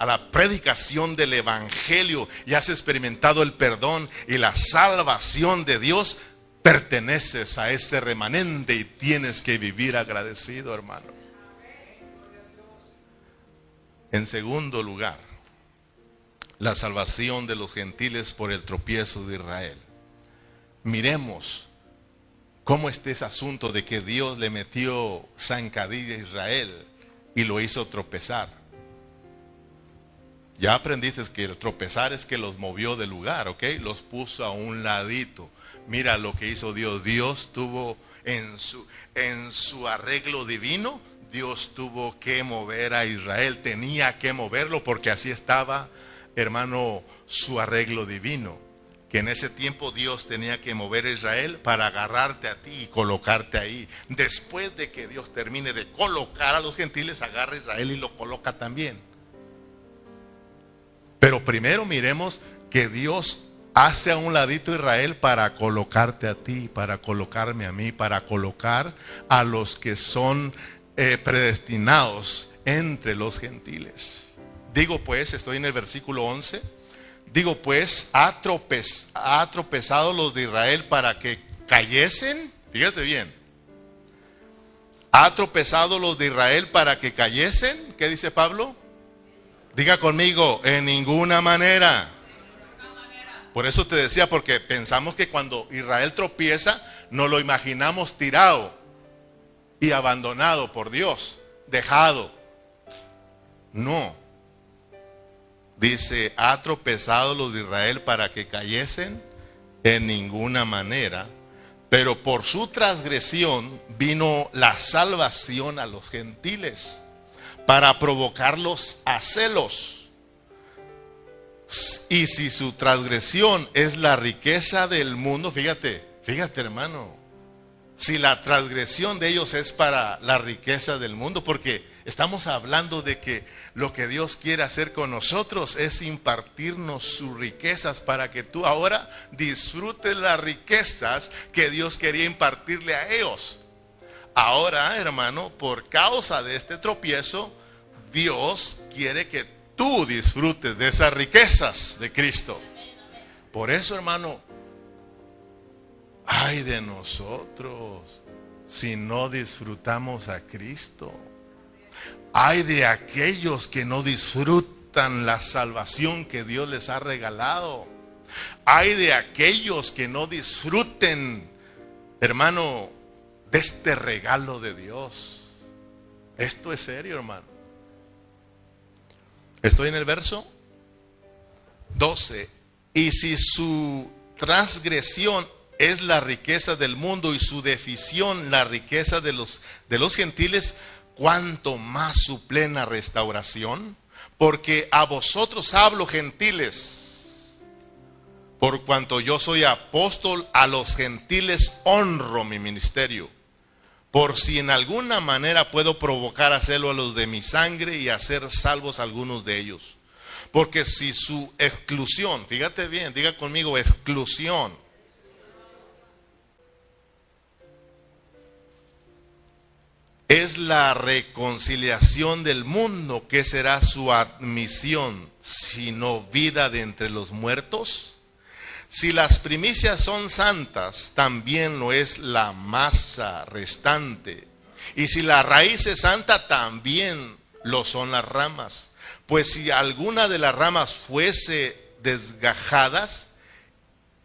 la, predicación del Evangelio y has experimentado el perdón y la salvación de Dios, perteneces a ese remanente y tienes que vivir agradecido, hermano. En segundo lugar, la salvación de los gentiles por el tropiezo de Israel. Miremos cómo está ese asunto de que Dios le metió zancadilla a Israel y lo hizo tropezar. Ya aprendiste que el tropezar es que los movió del lugar, ¿ok? Los puso a un ladito. Mira lo que hizo Dios. Dios tuvo en su, en su arreglo divino, Dios tuvo que mover a Israel. Tenía que moverlo porque así estaba, hermano, su arreglo divino. Que en ese tiempo Dios tenía que mover a Israel para agarrarte a ti y colocarte ahí. Después de que Dios termine de colocar a los gentiles, agarra a Israel y lo coloca también. Pero primero miremos que Dios hace a un ladito Israel para colocarte a ti, para colocarme a mí, para colocar a los que son eh, predestinados entre los gentiles. Digo pues, estoy en el versículo 11, digo pues, ha, ha tropezado los de Israel para que cayesen, fíjate bien, ha tropezado los de Israel para que cayesen, ¿qué dice Pablo? Diga conmigo, en ninguna manera. Por eso te decía, porque pensamos que cuando Israel tropieza, no lo imaginamos tirado y abandonado por Dios, dejado. No. Dice, ha tropezado los de Israel para que cayesen en ninguna manera, pero por su transgresión vino la salvación a los gentiles para provocarlos a celos. Y si su transgresión es la riqueza del mundo, fíjate, fíjate hermano, si la transgresión de ellos es para la riqueza del mundo, porque estamos hablando de que lo que Dios quiere hacer con nosotros es impartirnos sus riquezas para que tú ahora disfrutes las riquezas que Dios quería impartirle a ellos. Ahora, hermano, por causa de este tropiezo, Dios quiere que tú disfrutes de esas riquezas de Cristo. Por eso, hermano, ay de nosotros si no disfrutamos a Cristo. Ay de aquellos que no disfrutan la salvación que Dios les ha regalado. Ay de aquellos que no disfruten, hermano, de este regalo de Dios. Esto es serio, hermano. Estoy en el verso 12. Y si su transgresión es la riqueza del mundo y su defición la riqueza de los, de los gentiles, cuanto más su plena restauración. Porque a vosotros hablo gentiles, por cuanto yo soy apóstol, a los gentiles honro mi ministerio por si en alguna manera puedo provocar a celo a los de mi sangre y hacer salvos a algunos de ellos. Porque si su exclusión, fíjate bien, diga conmigo, exclusión, es la reconciliación del mundo, ¿qué será su admisión, sino vida de entre los muertos? Si las primicias son santas, también lo es la masa restante. Y si la raíz es santa, también lo son las ramas. Pues si alguna de las ramas fuese desgajadas,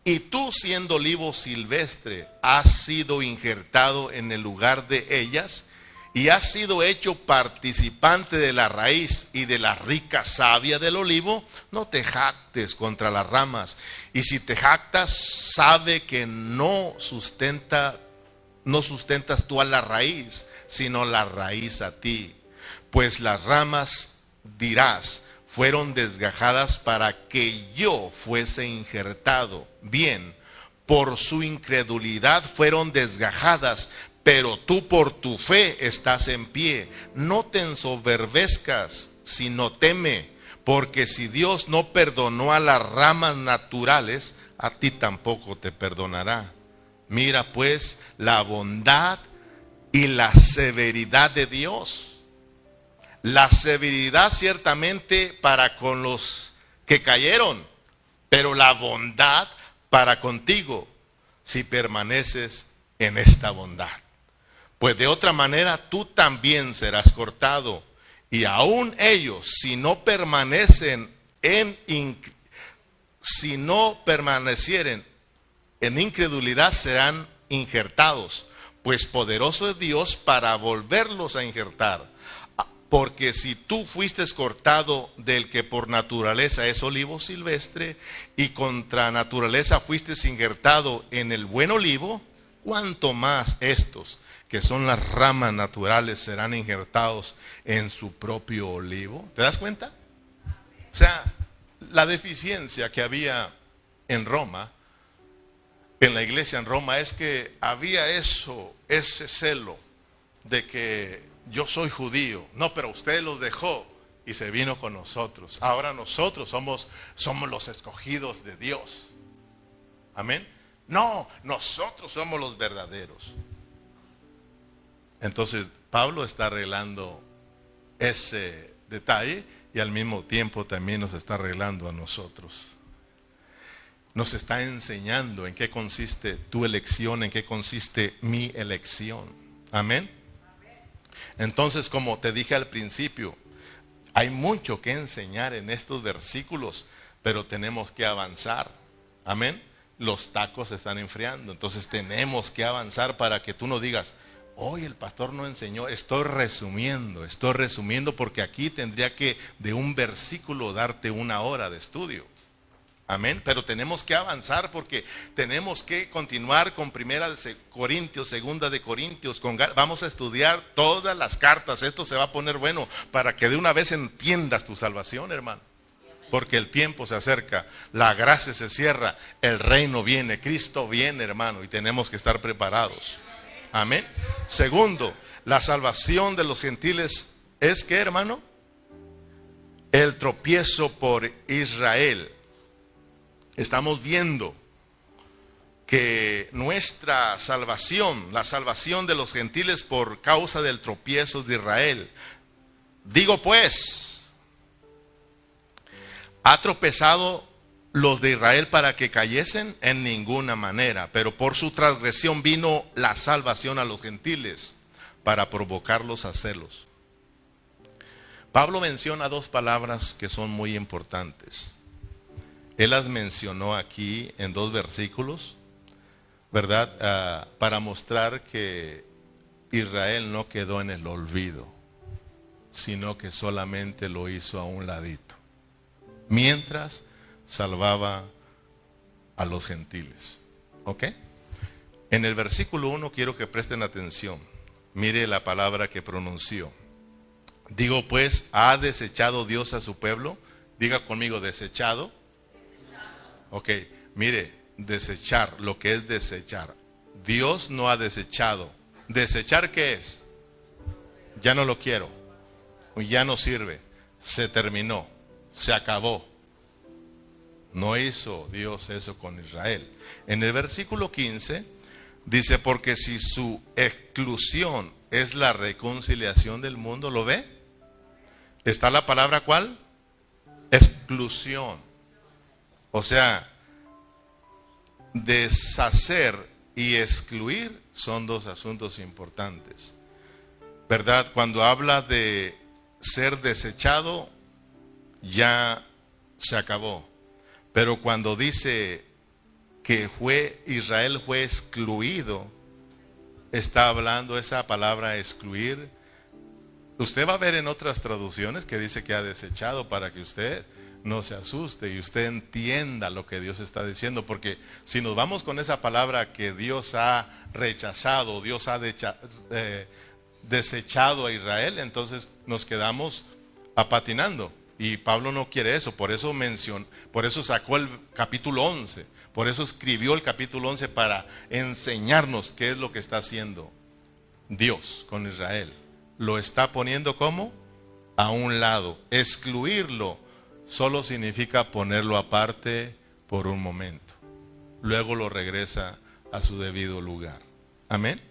y tú siendo olivo silvestre has sido injertado en el lugar de ellas, y has sido hecho participante de la raíz y de la rica savia del olivo, no te jactes contra las ramas. Y si te jactas, sabe que no sustenta, no sustentas tú a la raíz, sino la raíz a ti. Pues las ramas, dirás, fueron desgajadas para que yo fuese injertado. Bien, por su incredulidad fueron desgajadas, pero tú por tu fe estás en pie. No te ensoberbezcas, sino teme, porque si Dios no perdonó a las ramas naturales, a ti tampoco te perdonará. Mira pues la bondad y la severidad de Dios. La severidad ciertamente para con los que cayeron, pero la bondad para contigo si permaneces en esta bondad pues de otra manera tú también serás cortado. Y aún ellos, si no permanecen en si no permanecieren en incredulidad serán injertados, pues poderoso es Dios para volverlos a injertar. Porque si tú fuiste cortado del que por naturaleza es olivo silvestre y contra naturaleza fuiste injertado en el buen olivo, cuanto más estos, que son las ramas naturales, serán injertados en su propio olivo. ¿Te das cuenta? O sea, la deficiencia que había en Roma, en la iglesia en Roma, es que había eso, ese celo de que yo soy judío. No, pero usted los dejó y se vino con nosotros. Ahora nosotros somos, somos los escogidos de Dios. Amén. No, nosotros somos los verdaderos. Entonces, Pablo está arreglando ese detalle y al mismo tiempo también nos está arreglando a nosotros. Nos está enseñando en qué consiste tu elección, en qué consiste mi elección. Amén. Entonces, como te dije al principio, hay mucho que enseñar en estos versículos, pero tenemos que avanzar. Amén. Los tacos se están enfriando, entonces tenemos que avanzar para que tú no digas, hoy el pastor no enseñó, estoy resumiendo, estoy resumiendo porque aquí tendría que de un versículo darte una hora de estudio. Amén. Pero tenemos que avanzar porque tenemos que continuar con Primera de Corintios, Segunda de Corintios. Vamos a estudiar todas las cartas. Esto se va a poner bueno para que de una vez entiendas tu salvación, hermano. Porque el tiempo se acerca, la gracia se cierra, el reino viene, Cristo viene, hermano, y tenemos que estar preparados. Amén. Segundo, la salvación de los gentiles es que, hermano, el tropiezo por Israel estamos viendo que nuestra salvación, la salvación de los gentiles por causa del tropiezo de Israel, digo pues, ¿ha tropezado los de Israel para que cayesen? En ninguna manera, pero por su transgresión vino la salvación a los gentiles para provocarlos a celos. Pablo menciona dos palabras que son muy importantes. Él las mencionó aquí en dos versículos, ¿verdad? Ah, para mostrar que Israel no quedó en el olvido, sino que solamente lo hizo a un ladito, mientras salvaba a los gentiles. ¿Ok? En el versículo 1 quiero que presten atención. Mire la palabra que pronunció. Digo pues, ¿ha desechado Dios a su pueblo? Diga conmigo, desechado. Ok, mire, desechar, lo que es desechar. Dios no ha desechado. ¿Desechar qué es? Ya no lo quiero. Ya no sirve. Se terminó. Se acabó. No hizo Dios eso con Israel. En el versículo 15 dice, porque si su exclusión es la reconciliación del mundo, ¿lo ve? ¿Está la palabra cuál? Exclusión. O sea, deshacer y excluir son dos asuntos importantes. ¿Verdad? Cuando habla de ser desechado, ya se acabó. Pero cuando dice que fue Israel fue excluido, está hablando esa palabra excluir. Usted va a ver en otras traducciones que dice que ha desechado para que usted no se asuste y usted entienda lo que Dios está diciendo, porque si nos vamos con esa palabra que Dios ha rechazado, Dios ha eh, desechado a Israel, entonces nos quedamos apatinando. Y Pablo no quiere eso, por eso mencionó, por eso sacó el capítulo 11, por eso escribió el capítulo 11 para enseñarnos qué es lo que está haciendo Dios con Israel. Lo está poniendo como a un lado, excluirlo solo significa ponerlo aparte por un momento. Luego lo regresa a su debido lugar. Amén.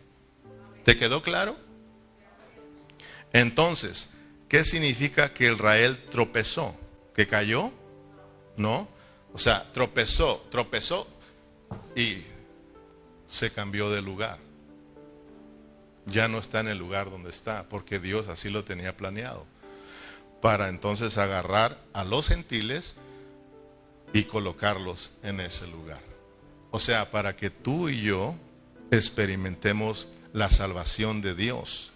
¿Te quedó claro? Entonces, ¿qué significa que Israel tropezó? ¿Que cayó? No. O sea, tropezó, tropezó y se cambió de lugar. Ya no está en el lugar donde está, porque Dios así lo tenía planeado. para entonces agarrar a los gentiles y colocarlos en ese lugar. O sea, para que tú y yo experimentemos la salvación de Dios.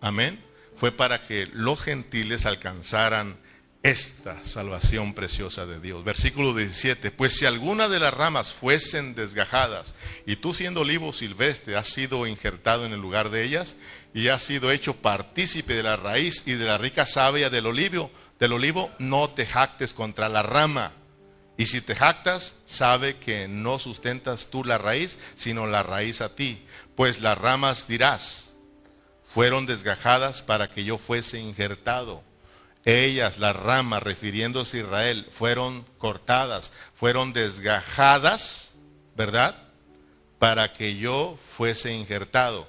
Amén. Fue para que los gentiles alcanzaran esta salvación preciosa de Dios. Versículo 17, pues si alguna de las ramas fuesen desgajadas y tú siendo olivo silvestre has sido injertado en el lugar de ellas y has sido hecho partícipe de la raíz y de la rica savia del olivo, del olivo no te jactes contra la rama. Y si te jactas, sabe que no sustentas tú la raíz, sino la raíz a ti. Pues las ramas dirás, fueron desgajadas para que yo fuese injertado ellas, las ramas, refiriéndose a Israel, fueron cortadas, fueron desgajadas, ¿verdad? Para que yo fuese injertado.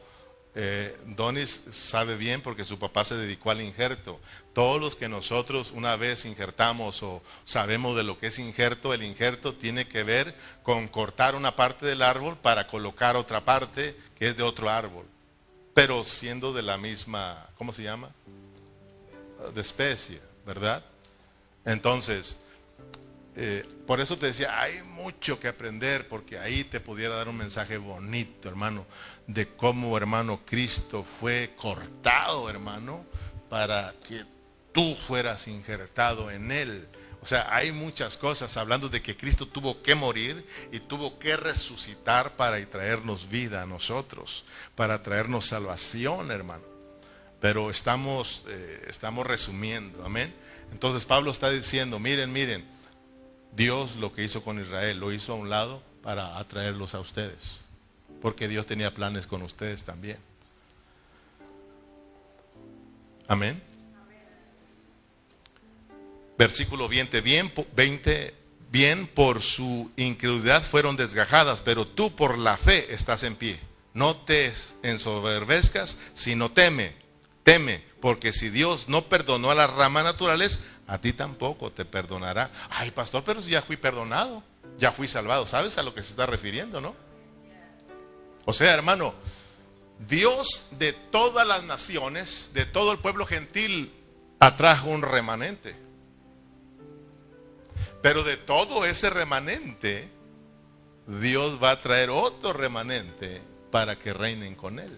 Eh, Donis sabe bien porque su papá se dedicó al injerto. Todos los que nosotros una vez injertamos o sabemos de lo que es injerto, el injerto tiene que ver con cortar una parte del árbol para colocar otra parte que es de otro árbol, pero siendo de la misma, ¿cómo se llama? de especie, ¿verdad? Entonces, eh, por eso te decía, hay mucho que aprender, porque ahí te pudiera dar un mensaje bonito, hermano, de cómo, hermano, Cristo fue cortado, hermano, para que tú fueras injertado en Él. O sea, hay muchas cosas hablando de que Cristo tuvo que morir y tuvo que resucitar para traernos vida a nosotros, para traernos salvación, hermano pero estamos, eh, estamos resumiendo, amén. Entonces Pablo está diciendo, miren, miren, Dios lo que hizo con Israel, lo hizo a un lado para atraerlos a ustedes, porque Dios tenía planes con ustedes también. Amén. Versículo 20, bien, 20, bien por su incredulidad fueron desgajadas, pero tú por la fe estás en pie. No te ensoberbezcas, sino teme Teme, porque si Dios no perdonó a las ramas naturales, a ti tampoco te perdonará. Ay, pastor, pero si ya fui perdonado, ya fui salvado. ¿Sabes a lo que se está refiriendo, no? O sea, hermano, Dios de todas las naciones, de todo el pueblo gentil, atrajo un remanente. Pero de todo ese remanente, Dios va a traer otro remanente para que reinen con él.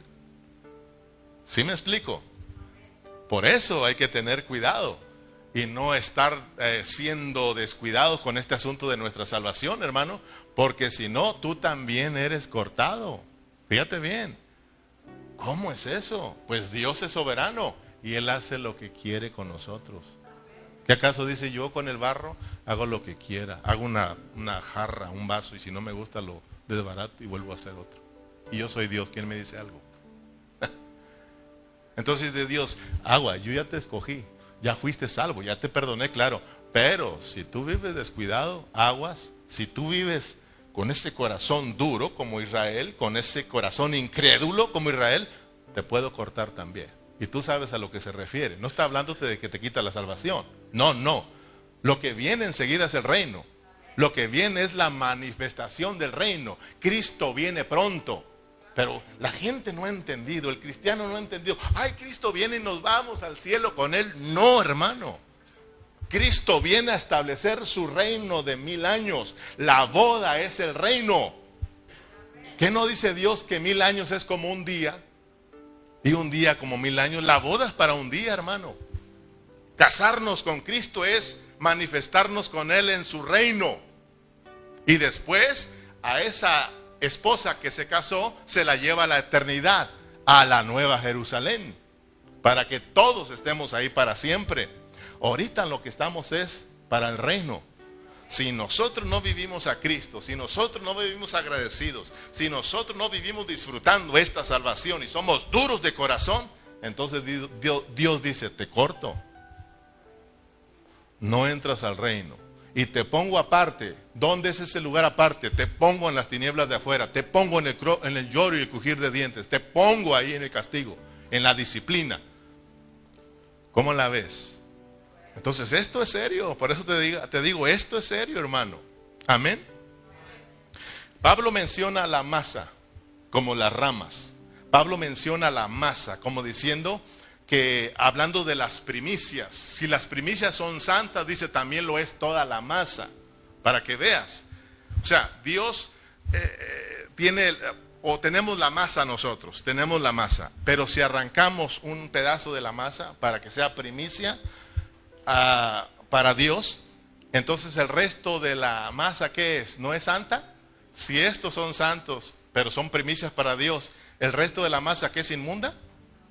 ¿Sí me explico? Por eso hay que tener cuidado y no estar eh, siendo descuidados con este asunto de nuestra salvación, hermano, porque si no, tú también eres cortado. Fíjate bien. ¿Cómo es eso? Pues Dios es soberano y Él hace lo que quiere con nosotros. ¿Qué acaso dice yo con el barro? Hago lo que quiera. Hago una, una jarra, un vaso y si no me gusta lo desbarato y vuelvo a hacer otro. Y yo soy Dios, ¿quién me dice algo? Entonces de Dios, agua, yo ya te escogí, ya fuiste salvo, ya te perdoné, claro. Pero si tú vives descuidado, aguas, si tú vives con ese corazón duro como Israel, con ese corazón incrédulo como Israel, te puedo cortar también. Y tú sabes a lo que se refiere. No está hablándote de que te quita la salvación. No, no. Lo que viene enseguida es el reino. Lo que viene es la manifestación del reino. Cristo viene pronto. Pero la gente no ha entendido, el cristiano no ha entendido. Ay, Cristo viene y nos vamos al cielo con Él. No, hermano. Cristo viene a establecer su reino de mil años. La boda es el reino. ¿Qué no dice Dios que mil años es como un día? Y un día como mil años. La boda es para un día, hermano. Casarnos con Cristo es manifestarnos con Él en su reino. Y después a esa esposa que se casó se la lleva a la eternidad, a la nueva Jerusalén, para que todos estemos ahí para siempre. Ahorita lo que estamos es para el reino. Si nosotros no vivimos a Cristo, si nosotros no vivimos agradecidos, si nosotros no vivimos disfrutando esta salvación y somos duros de corazón, entonces Dios, Dios dice, te corto. No entras al reino y te pongo aparte. ¿Dónde es ese lugar aparte? Te pongo en las tinieblas de afuera, te pongo en el, lloro y el crujir de dientes, te pongo ahí en el castigo, en la disciplina. ¿Cómo la ves? Entonces esto es serio, por eso te digo, te digo, esto es serio, hermano. Amén. Pablo menciona la masa como las ramas. Pablo menciona la masa como diciendo, que hablando de las primicias, si las primicias son santas, dice también lo es toda la masa, para que veas. O sea, Dios eh, eh, tiene, o tenemos la masa nosotros, tenemos la masa, pero si arrancamos un pedazo de la masa para que sea primicia ah, para Dios, entonces el resto de la masa, ¿qué es? ¿No es santa? Si estos son santos, pero son primicias para Dios, ¿el resto de la masa qué es inmunda?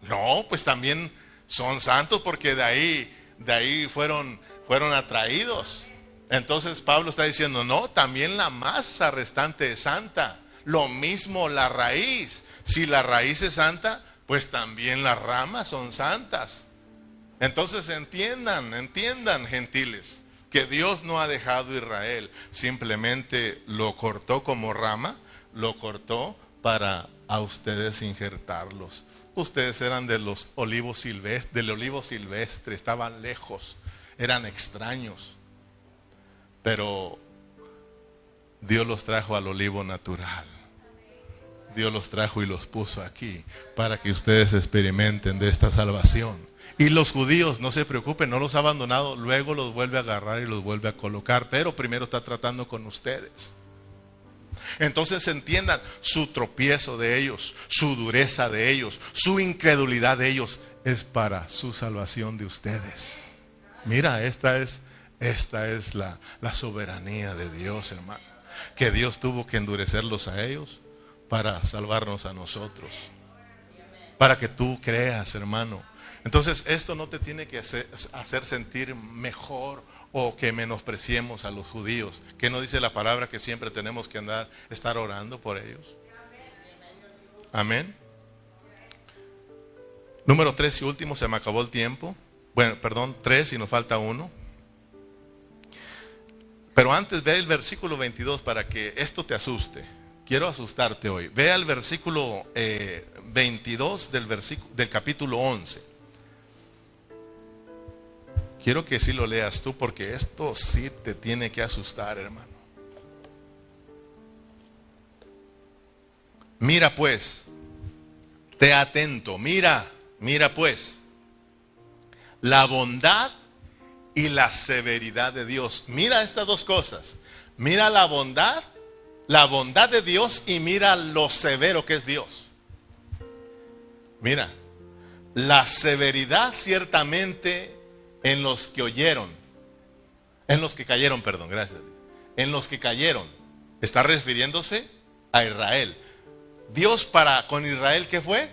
No, pues también son santos porque de ahí, de ahí fueron, fueron atraídos. Entonces Pablo está diciendo, no, también la masa restante es santa. Lo mismo la raíz. Si la raíz es santa, pues también las ramas son santas. Entonces entiendan, entiendan, gentiles, que Dios no ha dejado a Israel, simplemente lo cortó como rama, lo cortó para a ustedes injertarlos. Ustedes eran de los olivos silvestres, del olivo silvestre, estaban lejos, eran extraños. Pero Dios los trajo al olivo natural. Dios los trajo y los puso aquí para que ustedes experimenten de esta salvación. Y los judíos, no se preocupen, no los ha abandonado, luego los vuelve a agarrar y los vuelve a colocar, pero primero está tratando con ustedes. Entonces entiendan su tropiezo de ellos, su dureza de ellos, su incredulidad de ellos, es para su salvación de ustedes. Mira, esta es, esta es la, la soberanía de Dios, hermano. Que Dios tuvo que endurecerlos a ellos para salvarnos a nosotros. Para que tú creas, hermano. Entonces, esto no te tiene que hacer, sentir mejor o que menospreciemos a los judíos. Que no dice la palabra que siempre tenemos que andar, estar orando por ellos. Amén. Número tres y último, se me acabó el tiempo. Bueno, perdón, tres y nos falta uno. Pero antes ve el versículo 22 para que esto te asuste. Quiero asustarte hoy. Ve al versículo 22 eh, del, versículo, del capítulo 11. Quiero que sí lo leas tú porque esto sí te tiene que asustar, hermano. Mira pues, te atento, mira, mira pues, la bondad y la severidad de Dios. Mira estas dos cosas. Mira la bondad la bondad de Dios y mira lo severo que es Dios. Mira, la severidad ciertamente en los que oyeron, en los que cayeron, perdón, gracias, en los que cayeron, está refiriéndose a Israel. Dios para con Israel, ¿qué fue?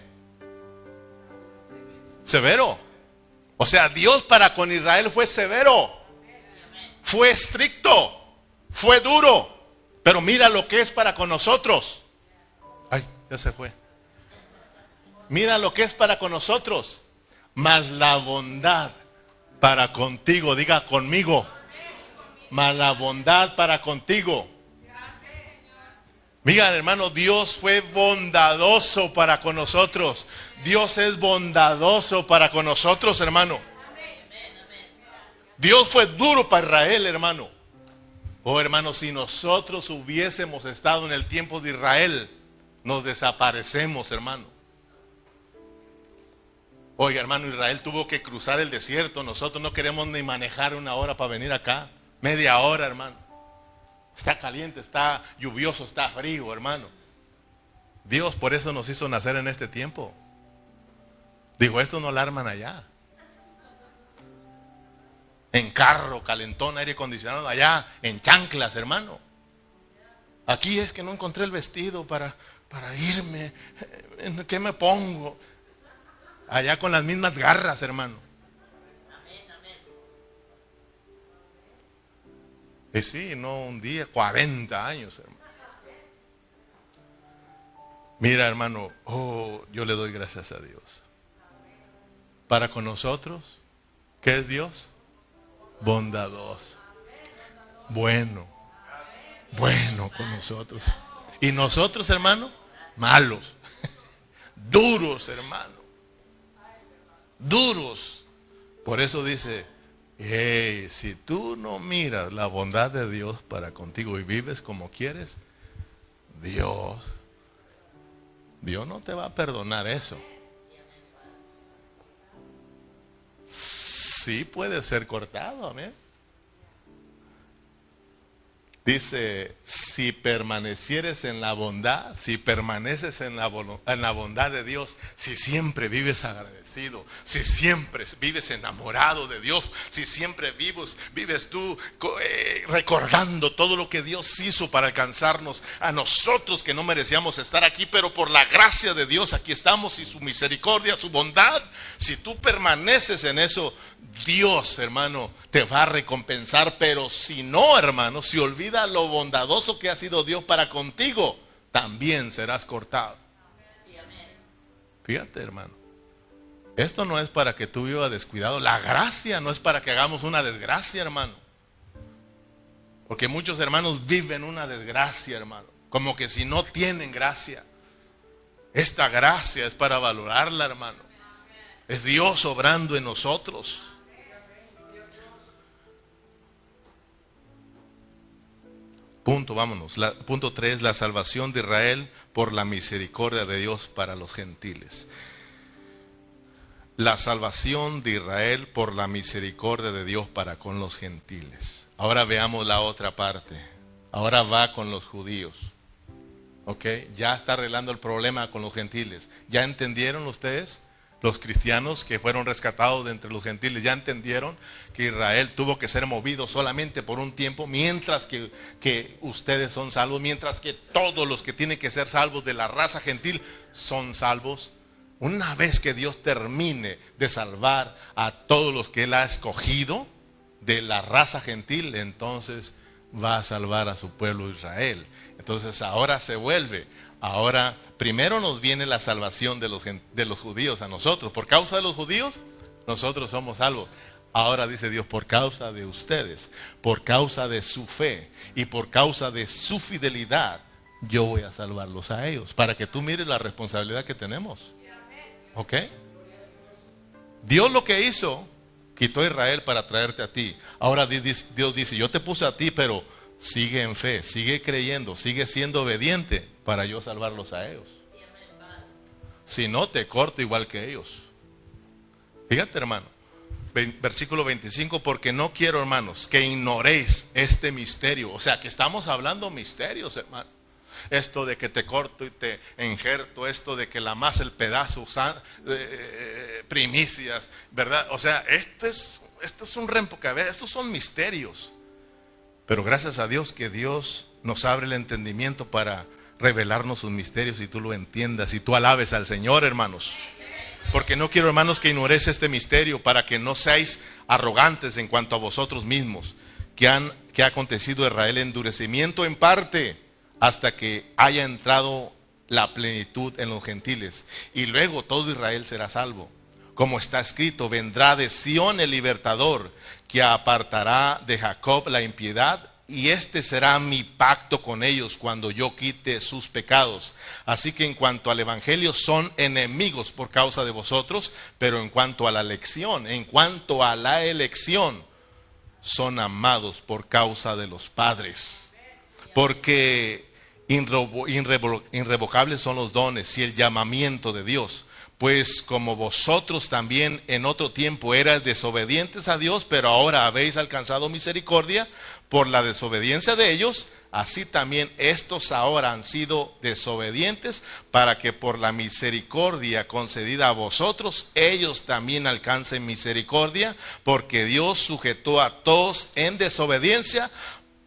Severo. O sea, Dios para con Israel fue severo, fue estricto, fue duro. Pero mira lo que es para con nosotros. Ay, ya se fue. Mira lo que es para con nosotros. Más la bondad para contigo. Diga conmigo. Más la bondad para contigo. Mira, hermano, Dios fue bondadoso para con nosotros. Dios es bondadoso para con nosotros, hermano. Dios fue duro para Israel, hermano. Oh hermano, si nosotros hubiésemos estado en el tiempo de Israel, nos desaparecemos, hermano. Oiga, hermano, Israel tuvo que cruzar el desierto. Nosotros no queremos ni manejar una hora para venir acá. Media hora, hermano. Está caliente, está lluvioso, está frío, hermano. Dios por eso nos hizo nacer en este tiempo. Digo, esto no alarman allá en carro, calentón, aire acondicionado, allá en chanclas, hermano. Aquí es que no encontré el vestido para, para irme. ¿En qué me pongo? Allá con las mismas garras, hermano. Y sí, no un día, 40 años, hermano. Mira, hermano, oh, yo le doy gracias a Dios. Para con nosotros, ¿qué es Dios? bondadoso, bueno, bueno con nosotros. Y nosotros, hermano, malos, duros, hermano, duros. Por eso dice, hey, si tú no miras la bondad de Dios para contigo y vives como quieres, Dios, Dios no te va a perdonar eso. sí puede ser cortado, amén. Dice, si permanecieres en la bondad, si permaneces en la, en la, bondad de Dios, si siempre vives agradecido, si siempre vives enamorado de Dios, si siempre vives, vives tú eh, recordando todo lo que Dios hizo para alcanzarnos a nosotros que no merecíamos estar aquí, pero por la gracia de Dios aquí estamos y su misericordia, su bondad, si tú permaneces en eso, Dios, hermano, te va a recompensar, pero si no, hermano, si lo bondadoso que ha sido Dios para contigo, también serás cortado. Fíjate, hermano. Esto no es para que tú vivas descuidado. La gracia no es para que hagamos una desgracia, hermano. Porque muchos hermanos viven una desgracia, hermano. Como que si no tienen gracia. Esta gracia es para valorarla, hermano. Es Dios obrando en nosotros. Punto, vámonos. punto 3, la salvación de Israel por la misericordia de Dios para los gentiles. La salvación de Israel por la misericordia de Dios para con los gentiles. Ahora veamos la otra parte. Ahora va con los judíos. ¿Ok? Ya está arreglando el problema con los gentiles. ¿Ya entendieron ustedes? Los cristianos que fueron rescatados de entre los gentiles ya entendieron que Israel tuvo que ser movido solamente por un tiempo, mientras que, que, ustedes son salvos, mientras que todos los que tienen que ser salvos de la raza gentil son salvos. Una vez que Dios termine de salvar a todos los que Él ha escogido de la raza gentil, entonces va a salvar a su pueblo Israel. Entonces ahora se vuelve Ahora, primero nos viene la salvación de los, de los judíos a nosotros. Por causa de los judíos, nosotros somos salvos. Ahora dice Dios, por causa de ustedes, por causa de su fe y por causa de su fidelidad, yo voy a salvarlos a ellos. Para que tú mires la responsabilidad que tenemos. ¿Ok? Dios lo que hizo, quitó a Israel para traerte a ti. Ahora Dios dice, yo te puse a ti, pero sigue en fe, sigue creyendo, sigue siendo obediente para yo salvarlos a ellos. Si no, te corto igual que ellos. Fíjate, hermano. Versículo 25, porque no quiero, hermanos, que ignoréis este misterio. O sea, que estamos hablando misterios, hermano. Esto de que te corto y te injerto, esto de que la más el pedazo, eh, primicias, ¿verdad? O sea, este es, este es un rempo que estos son misterios. Pero gracias a Dios que Dios nos abre el entendimiento para revelarnos sus misterios y tú lo entiendas y tú alabes al Señor, hermanos. Porque no quiero, hermanos, que ignoréis este misterio para que no seáis arrogantes en cuanto a vosotros mismos, que, han, que ha acontecido Israel endurecimiento en parte hasta que haya entrado la plenitud en los gentiles. Y luego todo Israel será salvo. Como está escrito, vendrá de Sión el libertador que apartará de Jacob la impiedad, y este será mi pacto con ellos cuando yo quite sus pecados. Así que en cuanto al Evangelio son enemigos por causa de vosotros, pero en cuanto a la elección, en cuanto a la elección, son amados por causa de los padres. Porque irrevocables son los dones y el llamamiento de Dios pues como vosotros también en otro tiempo eras desobedientes a Dios, pero ahora habéis alcanzado misericordia por la desobediencia de ellos, así también estos ahora han sido desobedientes para que por la misericordia concedida a vosotros, ellos también alcancen misericordia, porque Dios sujetó a todos en desobediencia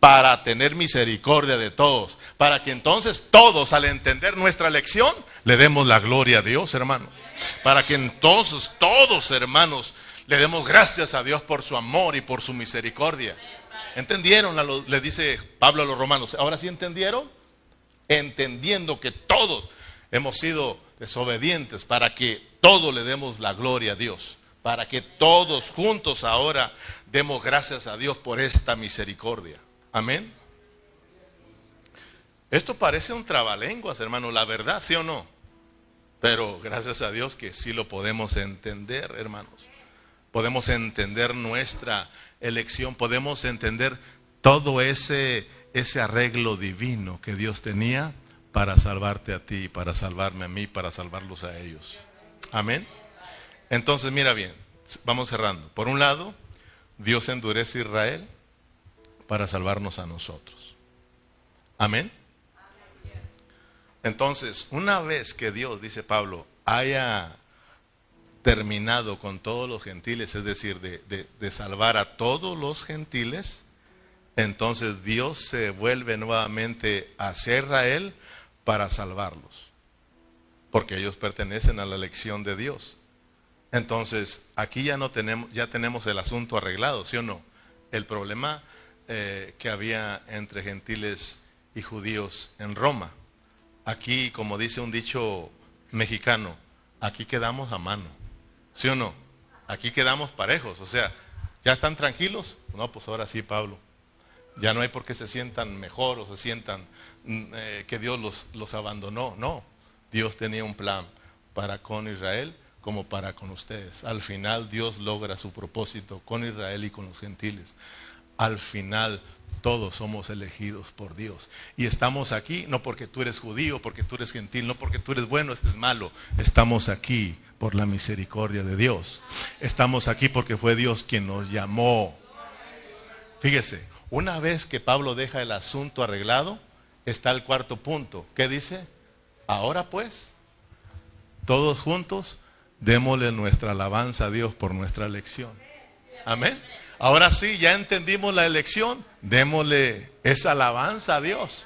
para tener misericordia de todos, para que entonces todos al entender nuestra lección le demos la gloria a Dios, hermano. Para que entonces todos, hermanos, le demos gracias a Dios por su amor y por su misericordia. ¿Entendieron? le dice Pablo a los romanos. ¿Ahora sí entendieron? Entendiendo que todos hemos sido desobedientes para que todos le demos la gloria a Dios. Para que todos juntos ahora demos gracias a Dios por esta misericordia. Amén. Esto parece un trabalenguas, hermano, la verdad, ¿sí o no? Pero gracias a Dios que sí lo podemos entender, hermanos. Podemos entender nuestra elección, podemos entender todo ese, ese arreglo divino que Dios tenía para salvarte a ti, para salvarme a mí, para salvarlos a ellos. Amén. Entonces, mira bien, vamos cerrando. Por un lado, Dios endurece a Israel para salvarnos a nosotros. Amén. Entonces, una vez que Dios, dice Pablo, haya terminado con todos los gentiles, es decir, de, salvar a todos los gentiles, entonces Dios se vuelve nuevamente hacia Israel para salvarlos, porque ellos pertenecen a la elección de Dios. Entonces, aquí ya no tenemos, ya tenemos el asunto arreglado, ¿sí o no? El problema eh, que había entre gentiles y judíos en Roma. Aquí, como dice un dicho mexicano, aquí quedamos a mano. ¿Sí o no? Aquí quedamos parejos. O sea, ¿ya están tranquilos? No, pues ahora sí, Pablo. Ya no hay por qué se sientan mejor o se sientan mm, eh, que Dios los, los abandonó. No, Dios tenía un plan para con Israel como para con ustedes. Al final Dios logra su propósito con Israel y con los gentiles. Al final todos somos elegidos por Dios. Y estamos aquí no porque tú eres judío, porque tú eres gentil, no porque tú eres bueno, este es malo. Estamos aquí por la misericordia de Dios. Estamos aquí porque fue Dios quien nos llamó. Fíjese, una vez que Pablo deja el asunto arreglado, está el cuarto punto. ¿Qué dice? Ahora pues, todos juntos, démosle nuestra alabanza a Dios por nuestra elección. Amén. Ahora sí, ya entendimos la elección, démosle esa alabanza a Dios.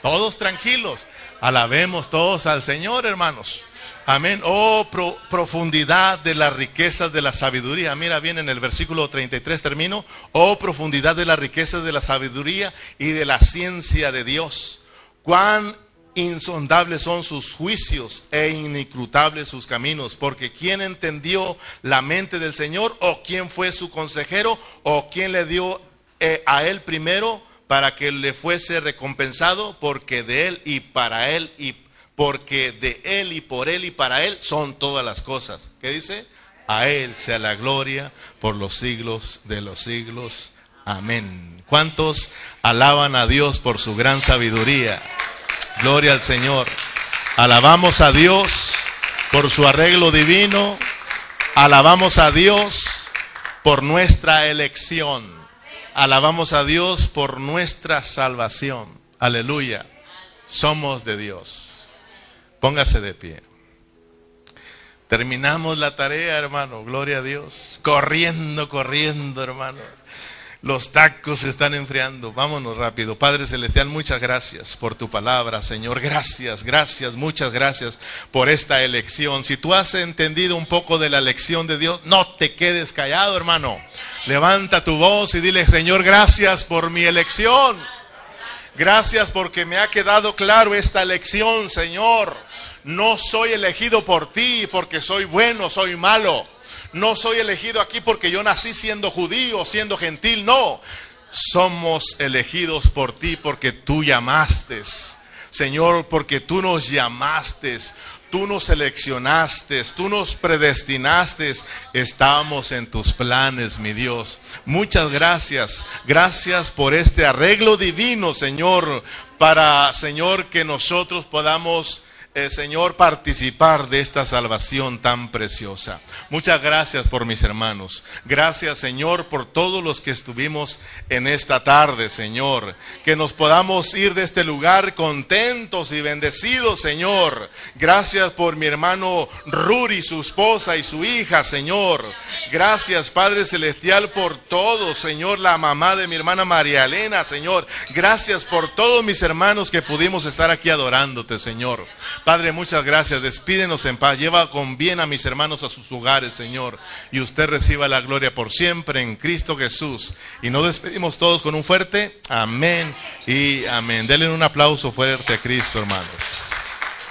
Todos tranquilos, alabemos todos al Señor, hermanos. Amén. Oh, profundidad de las riquezas de la sabiduría. Mira bien en el versículo 33 termino. Oh, profundidad de las riquezas de la sabiduría y de la ciencia de Dios. Cuán insondables son sus juicios e inicrutables sus caminos. Porque ¿quién entendió la mente del Señor? ¿O quién fue su consejero? ¿O quién le dio eh, a él primero para que le fuese recompensado? Porque de él y para él y porque de Él y por Él y para Él son todas las cosas. ¿Qué dice? A Él sea la gloria por los siglos de los siglos. Amén. ¿Cuántos alaban a Dios por su gran sabiduría? Gloria al Señor. Alabamos a Dios por su arreglo divino. Alabamos a Dios por nuestra elección. Alabamos a Dios por nuestra salvación. Aleluya. Somos de Dios. Póngase de pie. Terminamos la tarea, hermano. Gloria a Dios. Corriendo, corriendo, hermano. Los tacos se están enfriando. Vámonos rápido. Padre Celestial, muchas gracias por tu palabra, Señor. Gracias, gracias, muchas gracias por esta elección. Si tú has entendido un poco de la elección de Dios, no te quedes callado, hermano. Levanta tu voz y dile, Señor, gracias por mi elección. Gracias porque me ha quedado claro esta elección, Señor. No soy elegido por ti porque soy bueno, soy malo. No soy elegido aquí porque yo nací siendo judío, siendo gentil. No, somos elegidos por ti porque tú llamaste. Señor, porque tú nos llamaste, tú nos seleccionaste, tú nos predestinaste, estamos en tus planes, mi Dios. Muchas gracias, gracias por este arreglo divino, Señor, para, Señor, que nosotros podamos Señor, participar de esta salvación tan preciosa. Muchas gracias por mis hermanos. Gracias, Señor, por todos los que estuvimos en esta tarde, Señor. Que nos podamos ir de este lugar contentos y bendecidos, Señor. Gracias por mi hermano Ruri, su esposa y su hija, Señor. Gracias, Padre Celestial, por todo, Señor, la mamá de mi hermana María Elena, Señor. Gracias por todos mis hermanos que pudimos estar aquí adorándote, Señor. Padre, muchas gracias. Despídenos en paz. Lleva con bien a mis hermanos a sus hogares, Señor. Y usted reciba la gloria por siempre en Cristo Jesús. Y nos despedimos todos con un fuerte amén y amén. Denle un aplauso fuerte a Cristo, hermanos.